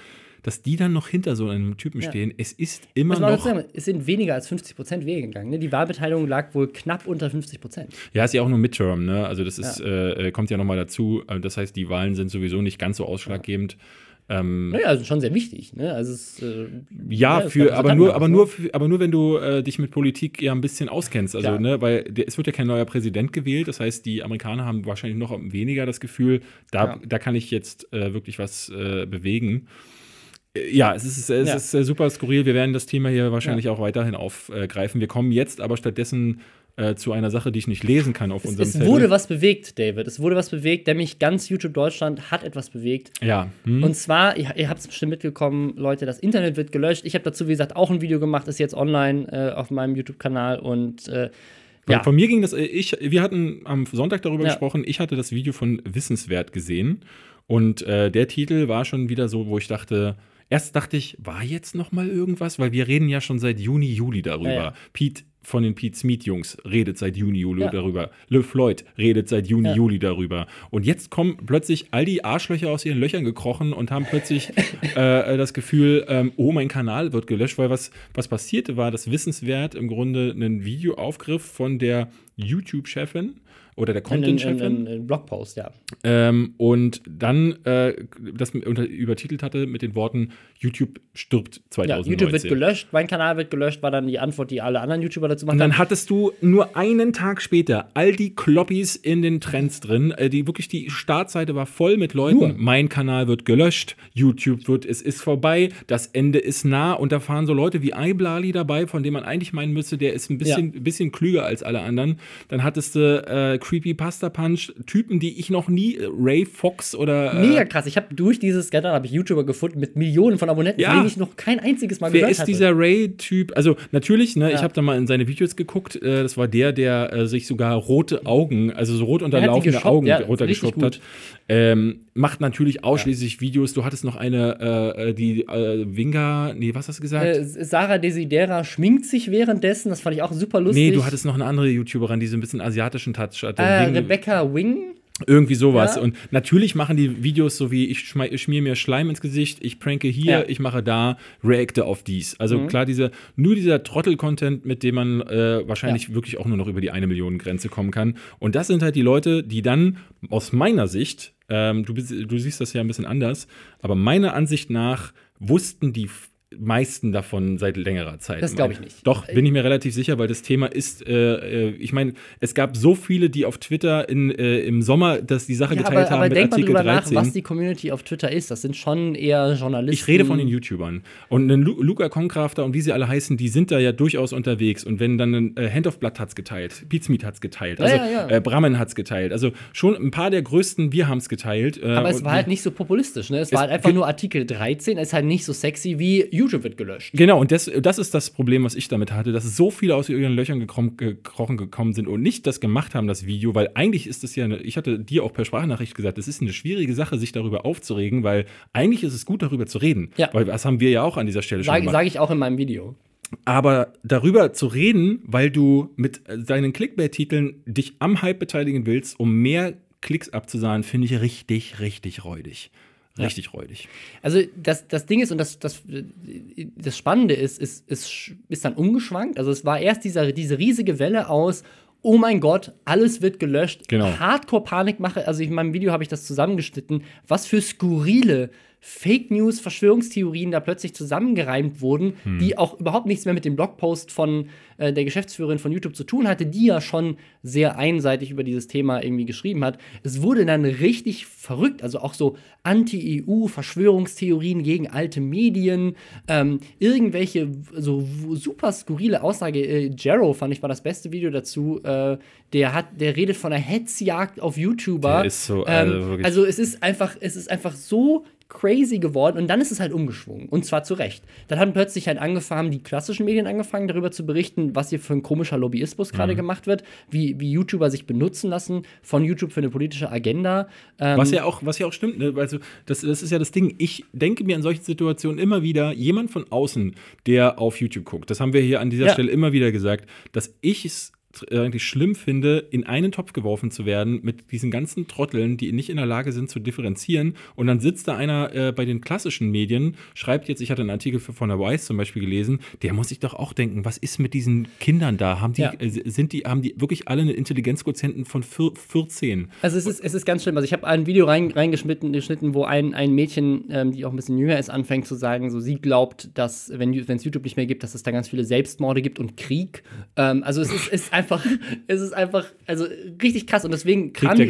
dass die dann noch hinter so einem Typen Ja. stehen. Es ist immer noch. sagen, es sind weniger als 50 Prozent wählen gegangen. Ne? Die Wahlbeteiligung lag wohl knapp unter 50 Prozent. Ja, ist ja auch nur Midterm, ne? Also das ist, äh, kommt ja nochmal dazu. Äh, Das heißt, die Wahlen sind sowieso nicht ganz so ausschlaggebend. Ähm, Naja, also schon sehr wichtig. Ne? Also es, äh, ja, es für, gab aber nur, aber ne? nur, für, aber nur, wenn du äh, dich mit Politik ja ein bisschen auskennst. Also, Klar. ne, weil der, es wird ja kein neuer Präsident gewählt. Das heißt, die Amerikaner haben wahrscheinlich noch weniger das Gefühl, da, Ja. da kann ich jetzt äh, wirklich was äh, bewegen. Äh, Ja, es ist, es Ja. ist super skurril. Wir werden das Thema hier wahrscheinlich auch weiterhin aufgreifen. Wir kommen jetzt aber stattdessen äh, zu einer Sache, die ich nicht lesen kann auf Es, unserem es Zettel. wurde was bewegt, David. Es wurde was bewegt, nämlich ganz YouTube Deutschland hat etwas bewegt. Ja. Hm? Und zwar, ihr, ihr habt es bestimmt mitbekommen, Leute, das Internet wird gelöscht. Ich habe dazu, wie gesagt, auch ein Video gemacht, ist jetzt online äh, auf meinem YouTube-Kanal und äh, ja. Von mir ging das, äh, ich, wir hatten am Sonntag darüber Ja. gesprochen, ich hatte das Video von Wissenswert gesehen und äh, der Titel war schon wieder so, wo ich dachte, erst dachte ich, war jetzt noch mal irgendwas, weil wir reden ja schon seit Juni, Juli darüber. Ja, ja. Pete von den Pete Smith-Jungs redet seit Juni, Juli Ja. darüber. Le Floyd redet seit Juni, Ja. Juli darüber. Und jetzt kommen plötzlich all die Arschlöcher aus ihren Löchern gekrochen und haben plötzlich äh, das Gefühl, ähm, oh, mein Kanal wird gelöscht, weil was, was passierte war, dass Wissenswert im Grunde einen Videoaufgriff von der YouTube-Chefin oder der Content-Chefin ein, Blogpost, ja. ähm, und dann äh, das unter, übertitelt hatte mit den Worten YouTube stirbt Ja, 2019. YouTube wird gelöscht, mein Kanal wird gelöscht, war dann die Antwort, die alle anderen YouTuber dazu Und machen. dann hattest du nur einen Tag später all die Kloppis in den Trends drin. Äh, die wirklich die Startseite war voll mit Leuten. Nur. Mein Kanal wird gelöscht, YouTube wird, es ist vorbei, das Ende ist nah. Und da fahren so Leute wie Iblali dabei, von dem man eigentlich meinen müsste, der ist ein bisschen, bisschen klüger als alle anderen. Dann hattest du äh, Creepy Pasta Punch, Typen, die ich noch nie, äh, Ray Fox oder. Äh, Mega krass. Ich habe durch dieses Skandal habe ich YouTuber gefunden mit Millionen von Abonnenten, Ja. denen ich noch kein einziges Mal Wer gehört ist hatte. dieser Ray-Typ? Also natürlich, ne, Ja. ich habe da mal in seine Videos geguckt. Äh, das war der, der äh, sich sogar rote Augen, also so rot unterlaufende Augen ja, runtergeschoppt richtig hat. Ähm, macht natürlich ausschließlich Videos. Du hattest noch eine, äh, die äh, Winga, nee, was hast du gesagt? Äh, Sarah Desidera schminkt sich währenddessen, das fand ich auch super lustig. nee, du hattest noch eine andere YouTuberin, die so ein bisschen asiatischen Touch hatte. äh, Wing- Rebecca Wing. Irgendwie sowas. Ja. Und natürlich machen die Videos so wie ich, schmier mir Schleim ins Gesicht, ich pranke hier, Ja. ich mache da, reacte auf dies. Also Mhm. klar, diese, nur dieser Trottel-Content, mit dem man äh, wahrscheinlich wirklich auch nur noch über die eine Million Grenze kommen kann. Und das sind halt die Leute, die dann aus meiner Sicht, ähm, du, du siehst das ja ein bisschen anders, aber meiner Ansicht nach wussten die meisten davon seit längerer Zeit. Das glaub ich nicht. Doch, bin ich mir relativ sicher, weil das Thema ist, äh, äh, ich meine, es gab so viele, die auf Twitter in, äh, im Sommer dass die Sache Ja, geteilt aber, haben aber mit denk mal Artikel drüber 13. nach, was die Community auf Twitter ist. Das sind schon eher Journalisten. ich rede von den YouTubern. Und ein Lu Luca Konkrafter und wie sie alle heißen, die sind da ja durchaus unterwegs. Und wenn dann ein äh, Hand of Blood hat's geteilt, Pizmeet hat's geteilt, also Ja, ja, ja. Äh, Brammen hat's geteilt. Also schon ein paar der größten, wir haben's geteilt. Äh, Aber es war halt nicht so populistisch, ne? Es war halt einfach nur Artikel 13, es ist halt nicht so sexy wie YouTube wird gelöscht. Genau, und das, das ist das Problem, was ich damit hatte, dass so viele aus ihren Löchern gekrochen, gekrochen gekommen sind und nicht das gemacht haben, das Video, weil eigentlich ist es ja, eine, ich hatte dir auch per Sprachnachricht gesagt, es ist eine schwierige Sache, sich darüber aufzuregen, weil eigentlich ist es gut, darüber zu reden. Ja. Weil das haben wir ja auch an dieser Stelle schon Sage gemacht. sag ich auch in meinem Video. Aber darüber zu reden, weil du mit äh, deinen Clickbait-Titeln dich am Hype beteiligen willst, um mehr Klicks abzusahnen, finde ich richtig, richtig räudig. Richtig räudig. Also das, das Ding ist, und das, das, das Spannende ist, ist, ist, ist dann umgeschwankt. Also es war erst dieser, diese riesige Welle aus, oh mein Gott, alles wird gelöscht. Genau. Hardcore-Panikmache. Also in meinem Video habe ich das zusammengeschnitten. Was für skurrile Fake News, Verschwörungstheorien da plötzlich zusammengereimt wurden, Hm. die auch überhaupt nichts mehr mit dem Blogpost von äh, der Geschäftsführerin von YouTube zu tun hatte, die ja schon sehr einseitig über dieses Thema irgendwie geschrieben hat. Es wurde dann richtig verrückt, also auch so Anti-EU, Verschwörungstheorien gegen alte Medien, ähm, irgendwelche so super skurrile Aussage. Äh, Jero fand ich war das beste Video dazu. Äh, der hat, der redet von einer Hetzjagd auf YouTuber. Der ist so, also ähm, also es ist einfach, es ist einfach so crazy geworden und dann ist es halt umgeschwungen und zwar zu Recht. Dann haben plötzlich halt angefangen, die klassischen Medien angefangen darüber zu berichten, was hier für ein komischer Lobbyismus gerade Mhm. gemacht wird, wie, wie YouTuber sich benutzen lassen von YouTube für eine politische Agenda. Ähm, Was ja auch, was ja auch stimmt, ne? Also, das, das ist ja das Ding. Ich denke mir in solchen Situationen immer wieder, jemand von außen, der auf YouTube guckt, das haben wir hier an dieser Ja. Stelle immer wieder gesagt, dass ich es eigentlich schlimm finde, in einen Topf geworfen zu werden mit diesen ganzen Trotteln, die nicht in der Lage sind zu differenzieren. Und dann sitzt da einer äh, bei den klassischen Medien, schreibt jetzt, ich hatte einen Artikel von der Wise zum Beispiel gelesen, der muss sich doch auch denken, was ist mit diesen Kindern da? Haben die, Ja. äh, sind die, haben die wirklich alle einen Intelligenzquotienten von vier- 14? Also es ist, es ist ganz schlimm. Also ich habe ein Video rein, reingeschnitten, geschnitten, wo ein, ein Mädchen, ähm, die auch ein bisschen jünger ist, anfängt zu sagen, so sie glaubt, dass, wenn es YouTube nicht mehr gibt, dass es da ganz viele Selbstmorde gibt und Krieg. Ähm, also es ist, ist einfach, es ist einfach, also richtig krass. Und deswegen kam, die,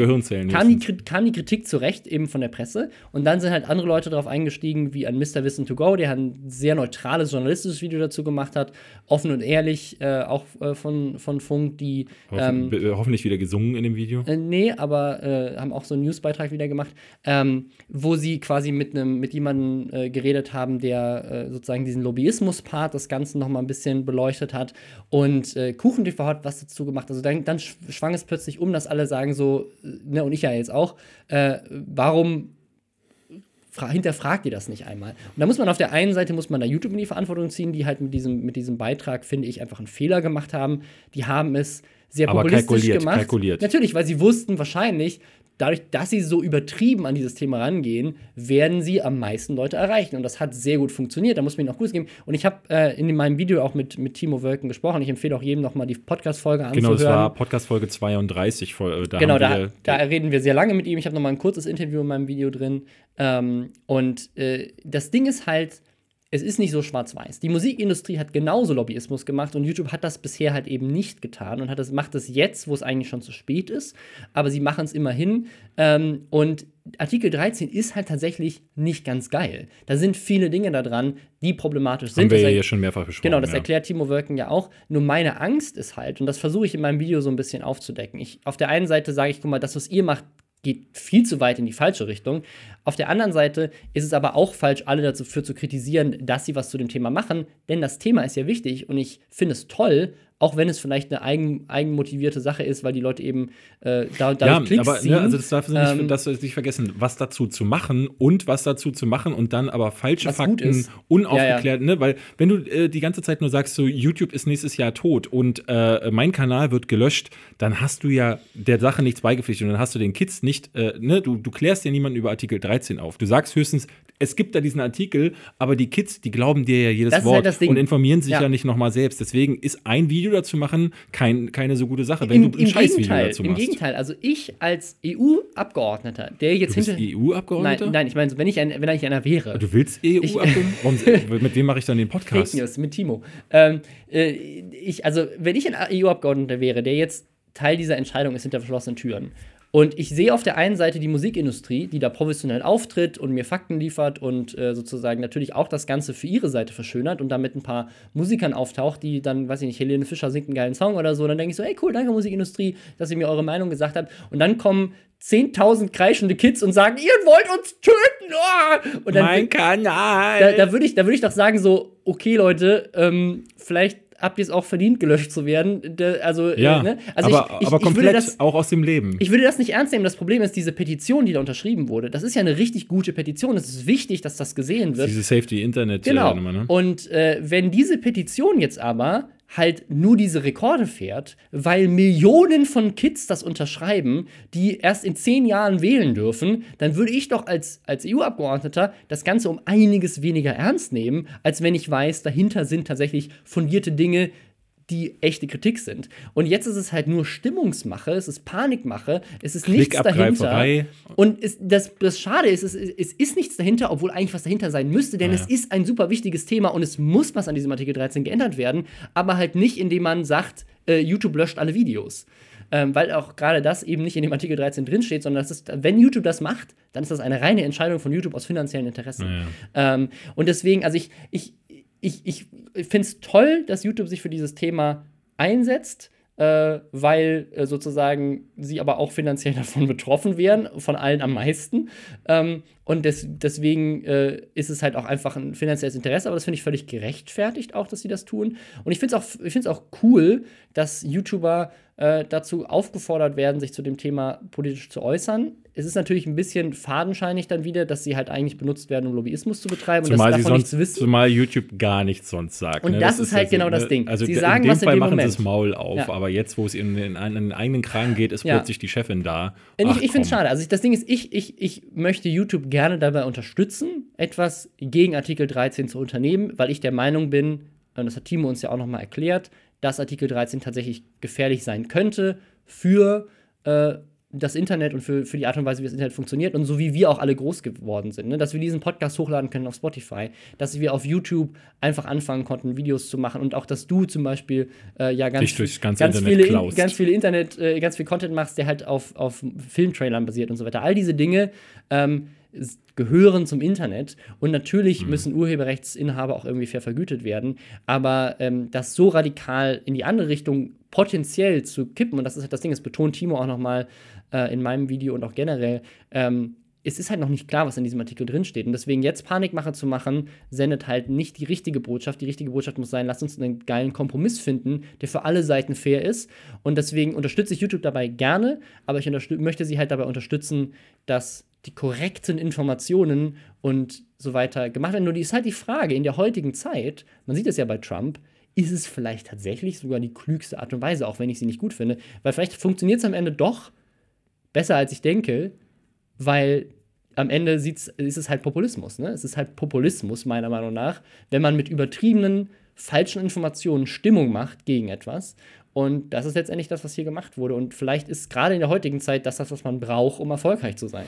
kam, die, kam die Kritik zu Recht eben von der Presse. Und dann sind halt andere Leute darauf eingestiegen, wie an Mr. Wissen to Go, der ein sehr neutrales journalistisches Video dazu gemacht hat, offen und ehrlich, äh, auch äh, von, von Funk, die ähm, Hoffen, be- hoffentlich wieder gesungen in dem Video. äh, nee, aber äh, haben auch so einen Newsbeitrag wieder gemacht, ähm, wo sie quasi mit einem mit jemandem äh, geredet haben, der äh, sozusagen diesen Lobbyismus-Part des Ganzen noch mal ein bisschen beleuchtet hat und äh, KuchenTV hat was dazu gemacht. Also dann, dann sch- schwang es plötzlich um, dass alle sagen so, äh, ne, und ich ja jetzt auch, äh, warum hinterfragt ihr das nicht einmal. Und da muss man auf der einen Seite muss man da YouTube in die Verantwortung ziehen, die halt mit diesem, mit diesem Beitrag, finde ich, einfach einen Fehler gemacht haben. Die haben es sehr Aber populistisch kalkuliert, gemacht. kalkuliert. Natürlich, weil sie wussten wahrscheinlich, dadurch, dass sie so übertrieben an dieses Thema rangehen, werden sie am meisten Leute erreichen. Und das hat sehr gut funktioniert. Da muss man ihnen auch Gutes geben. Und ich habe äh, in meinem Video auch mit, mit Timo Wölken gesprochen. Ich empfehle auch jedem noch mal die Podcast-Folge anzuhören. Genau, das war Podcast-Folge 32. voll- äh, Da Genau, da, da reden wir sehr lange mit ihm. Ich habe noch mal ein kurzes Interview in meinem Video drin. Ähm, und äh, das Ding ist halt, es ist nicht so schwarz-weiß. Die Musikindustrie hat genauso Lobbyismus gemacht und YouTube hat das bisher halt eben nicht getan und hat das, macht es jetzt, wo es eigentlich schon zu spät ist. Aber sie machen es immerhin. Ähm, und Artikel 13 ist halt tatsächlich nicht ganz geil. Da sind viele Dinge da dran, die problematisch sind. haben wir ja er- hier schon mehrfach besprochen. Genau, das ja. erklärt Timo Wölken ja auch. Nur meine Angst ist halt, und das versuche ich in meinem Video so ein bisschen aufzudecken. Ich, auf der einen Seite sage ich, guck mal, das, was ihr macht, geht viel zu weit in die falsche Richtung. Auf der anderen Seite ist es aber auch falsch, alle dafür zu kritisieren, dass sie was zu dem Thema machen, denn das Thema ist ja wichtig und ich finde es toll, auch wenn es vielleicht eine eigen, eigenmotivierte Sache ist, weil die Leute eben äh, da, dadurch Ja, Klicks aber ziehen. ne, also das darf nicht, Ähm, das nicht vergessen, was dazu zu machen und was dazu zu machen und dann aber falsche Fakten, unaufgeklärt, ne? Weil wenn du äh, die ganze Zeit nur sagst, so YouTube ist nächstes Jahr tot und äh, mein Kanal wird gelöscht, dann hast du ja der Sache nichts beigepflichtet und dann hast du den Kids nicht, äh, ne, du, du klärst ja niemanden über Artikel 13 auf. Du sagst höchstens, es gibt da diesen Artikel, aber die Kids, die glauben dir ja jedes Das ist Wort halt und informieren sich ja, Ja. nicht nochmal selbst. Deswegen ist ein Video dazu machen kein, keine so gute Sache, Im, wenn du ein im Scheißvideo Gegenteil, dazu im machst. Gegenteil, also ich als EU-Abgeordneter, der jetzt Du bist hinter. EU-Abgeordneter? Nein, nein, ich meine, wenn ich, ein, wenn ich einer wäre. Du willst EU-Abgeordneter? Mit wem mache ich dann den Fake Podcast? News mit Timo. Ähm, äh, ich, also, wenn ich ein EU-Abgeordneter wäre, der jetzt Teil dieser Entscheidung ist hinter verschlossenen Türen. Und ich sehe auf der einen Seite die Musikindustrie, die da professionell auftritt und mir Fakten liefert und äh, sozusagen natürlich auch das Ganze für ihre Seite verschönert und damit ein paar Musikern auftaucht, die dann, weiß ich nicht, Helene Fischer singt einen geilen Song oder so. Dann denke ich so, ey, cool, danke Musikindustrie, dass ihr mir eure Meinung gesagt habt. Und dann kommen 10.000 kreischende Kids und sagen, ihr wollt uns töten! ah!" Und dann, mein Kanal! da, da würde ich, da würd ich doch sagen, so, okay, Leute, ähm, vielleicht habt ihr es auch verdient, gelöscht zu werden. Also, ja, äh, ne? also aber, ich, ich, aber komplett würde das, auch aus dem Leben. ich würde das nicht ernst nehmen. Das Problem ist, diese Petition, die da unterschrieben wurde, das ist ja eine richtig gute Petition. Es ist wichtig, dass das gesehen wird. Diese Safety-Internet. Genau. Äh, ne? Und äh, wenn diese Petition jetzt aber halt nur diese Rekorde fährt, weil Millionen von Kids das unterschreiben, die erst in zehn Jahren wählen dürfen, dann würde ich doch als, als EU-Abgeordneter das Ganze um einiges weniger ernst nehmen, als wenn ich weiß, dahinter sind tatsächlich fundierte Dinge, die echte Kritik sind. Und jetzt ist es halt nur Stimmungsmache, es ist Panikmache, es ist nichts dahinter. Und es, das, das Schade ist, es, es ist nichts dahinter, obwohl eigentlich was dahinter sein müsste, denn Ja. es ist ein super wichtiges Thema und es muss was an diesem Artikel 13 geändert werden, aber halt nicht, indem man sagt, äh, YouTube löscht alle Videos. Ähm, weil auch gerade das eben nicht in dem Artikel 13 drinsteht, sondern das ist, wenn YouTube das macht, dann ist das eine reine Entscheidung von YouTube aus finanziellen Interessen. Ähm, und deswegen, also ich, ich, ich, ich finde es toll, dass YouTube sich für dieses Thema einsetzt, äh, weil äh, sozusagen sie aber auch finanziell davon betroffen wären, von allen am meisten. Ähm, und des, deswegen äh, ist es halt auch einfach ein finanzielles Interesse, aber das finde ich völlig gerechtfertigt auch, dass sie das tun. Und ich finde es auch, auch cool, dass YouTuber äh, dazu aufgefordert werden, sich zu dem Thema politisch zu äußern. Es ist natürlich ein bisschen fadenscheinig dann wieder, dass sie halt eigentlich benutzt werden, um Lobbyismus zu betreiben Zumal, und sie das davon sonst, nichts wissen. zumal YouTube gar nichts sonst sagt. Und ne? das ist halt ja so, genau das ne? Ding. Also Sie in sagen dem was in Fall dem machen sie Moment. das Maul auf, Ja. aber jetzt, wo es ihnen in, in den eigenen Kragen geht, ist Ja. plötzlich die Chefin da. Ich, Ach, ich finde es schade. Also ich, das Ding ist, ich, ich, ich möchte YouTube gerne dabei unterstützen, etwas gegen Artikel 13 zu unternehmen, weil ich der Meinung bin, und das hat Timo uns ja auch nochmal erklärt, dass Artikel 13 tatsächlich gefährlich sein könnte für äh, das Internet und für, für die Art und Weise, wie das Internet funktioniert und so wie wir auch alle groß geworden sind. Ne? Dass wir diesen Podcast hochladen können auf Spotify, dass wir auf YouTube einfach anfangen konnten, Videos zu machen und auch, dass du zum Beispiel äh, ja ganz, ganz, Internet viele, klaust. ganz viele Internet, äh, ganz viel Content machst, der halt auf, auf Filmtrailern basiert und so weiter. All diese Dinge ähm, gehören zum Internet und natürlich Mhm. müssen Urheberrechtsinhaber auch irgendwie fair vergütet werden. Aber ähm, das so radikal in die andere Richtung potenziell zu kippen, und das ist halt das Ding, das betont Timo auch nochmal äh, in meinem Video und auch generell, ähm, es ist halt noch nicht klar, was in diesem Artikel drinsteht. Und deswegen jetzt Panikmache zu machen, sendet halt nicht die richtige Botschaft. Die richtige Botschaft muss sein, lasst uns einen geilen Kompromiss finden, der für alle Seiten fair ist. Und deswegen unterstütze ich YouTube dabei gerne, aber ich möchte sie halt dabei unterstützen, dass die korrekten Informationen und so weiter gemacht werden. Nur die ist halt die Frage, in der heutigen Zeit, man sieht es ja bei Trump, ist es vielleicht tatsächlich sogar die klügste Art und Weise, auch wenn ich sie nicht gut finde, weil vielleicht funktioniert es am Ende doch besser, als ich denke, weil am Ende ist es halt Populismus. Ne? Es ist halt Populismus, meiner Meinung nach, wenn man mit übertriebenen, falschen Informationen Stimmung macht gegen etwas. Und das ist letztendlich das, was hier gemacht wurde. Und vielleicht ist gerade in der heutigen Zeit das, was man braucht, um erfolgreich zu sein.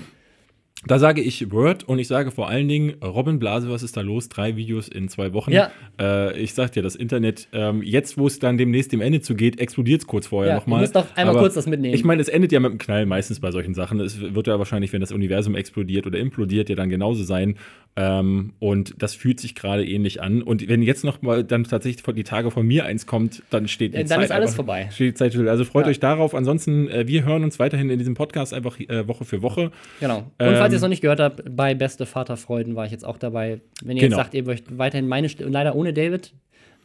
Da sage ich Word und ich sage vor allen Dingen, Robin Blase, was ist da los? Drei Videos in zwei Wochen. Ja. Äh, ich sag dir, das Internet, ähm, jetzt wo es dann demnächst dem Ende zugeht, explodiert es kurz vorher Ja, nochmal. du musst doch einmal kurz das mitnehmen. Ich meine, es endet ja mit einem Knall meistens bei solchen Sachen. Es wird ja wahrscheinlich, wenn das Universum explodiert oder implodiert, ja dann genauso sein. Ähm, und das fühlt sich gerade ähnlich an. Und wenn jetzt noch mal dann tatsächlich die Tage von mir eins kommt, dann steht die Dann Zeit ist alles einfach- vorbei. Steht die Zeit still. Also freut Ja. euch darauf. Ansonsten, äh, wir hören uns weiterhin in diesem Podcast einfach äh, Woche für Woche. Genau. Und Ähm, falls ihr es noch nicht gehört habt, bei Beste Vaterfreuden war ich jetzt auch dabei. Wenn ihr Genau. jetzt sagt, ihr möchtet weiterhin meine Stimme, leider ohne David.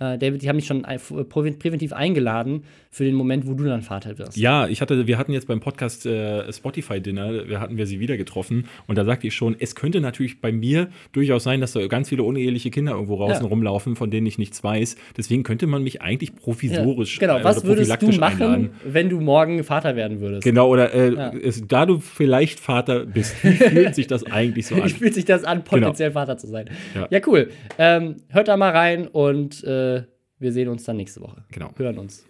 Äh, David, die haben mich schon prä- präventiv eingeladen für den Moment, wo du dann Vater wirst. Ja, ich hatte, wir hatten jetzt beim Podcast äh, Spotify Dinner, wir hatten wir sie wieder getroffen und da sagte ich schon, es könnte natürlich bei mir durchaus sein, dass da ganz viele uneheliche Kinder irgendwo draußen Ja. rumlaufen, von denen ich nichts weiß. Deswegen könnte man mich eigentlich Ja, provisorisch genau. äh, Was oder würdest du machen, einladen. wenn du morgen Vater werden würdest? Genau, oder äh, Ja. es, da du vielleicht Vater bist, wie fühlt sich das eigentlich so an? Wie fühlt sich das an, potenziell Vater zu sein? Ja. Ja, cool. Ähm, hört da mal rein und äh, wir sehen uns dann nächste Woche. Genau. Hören uns.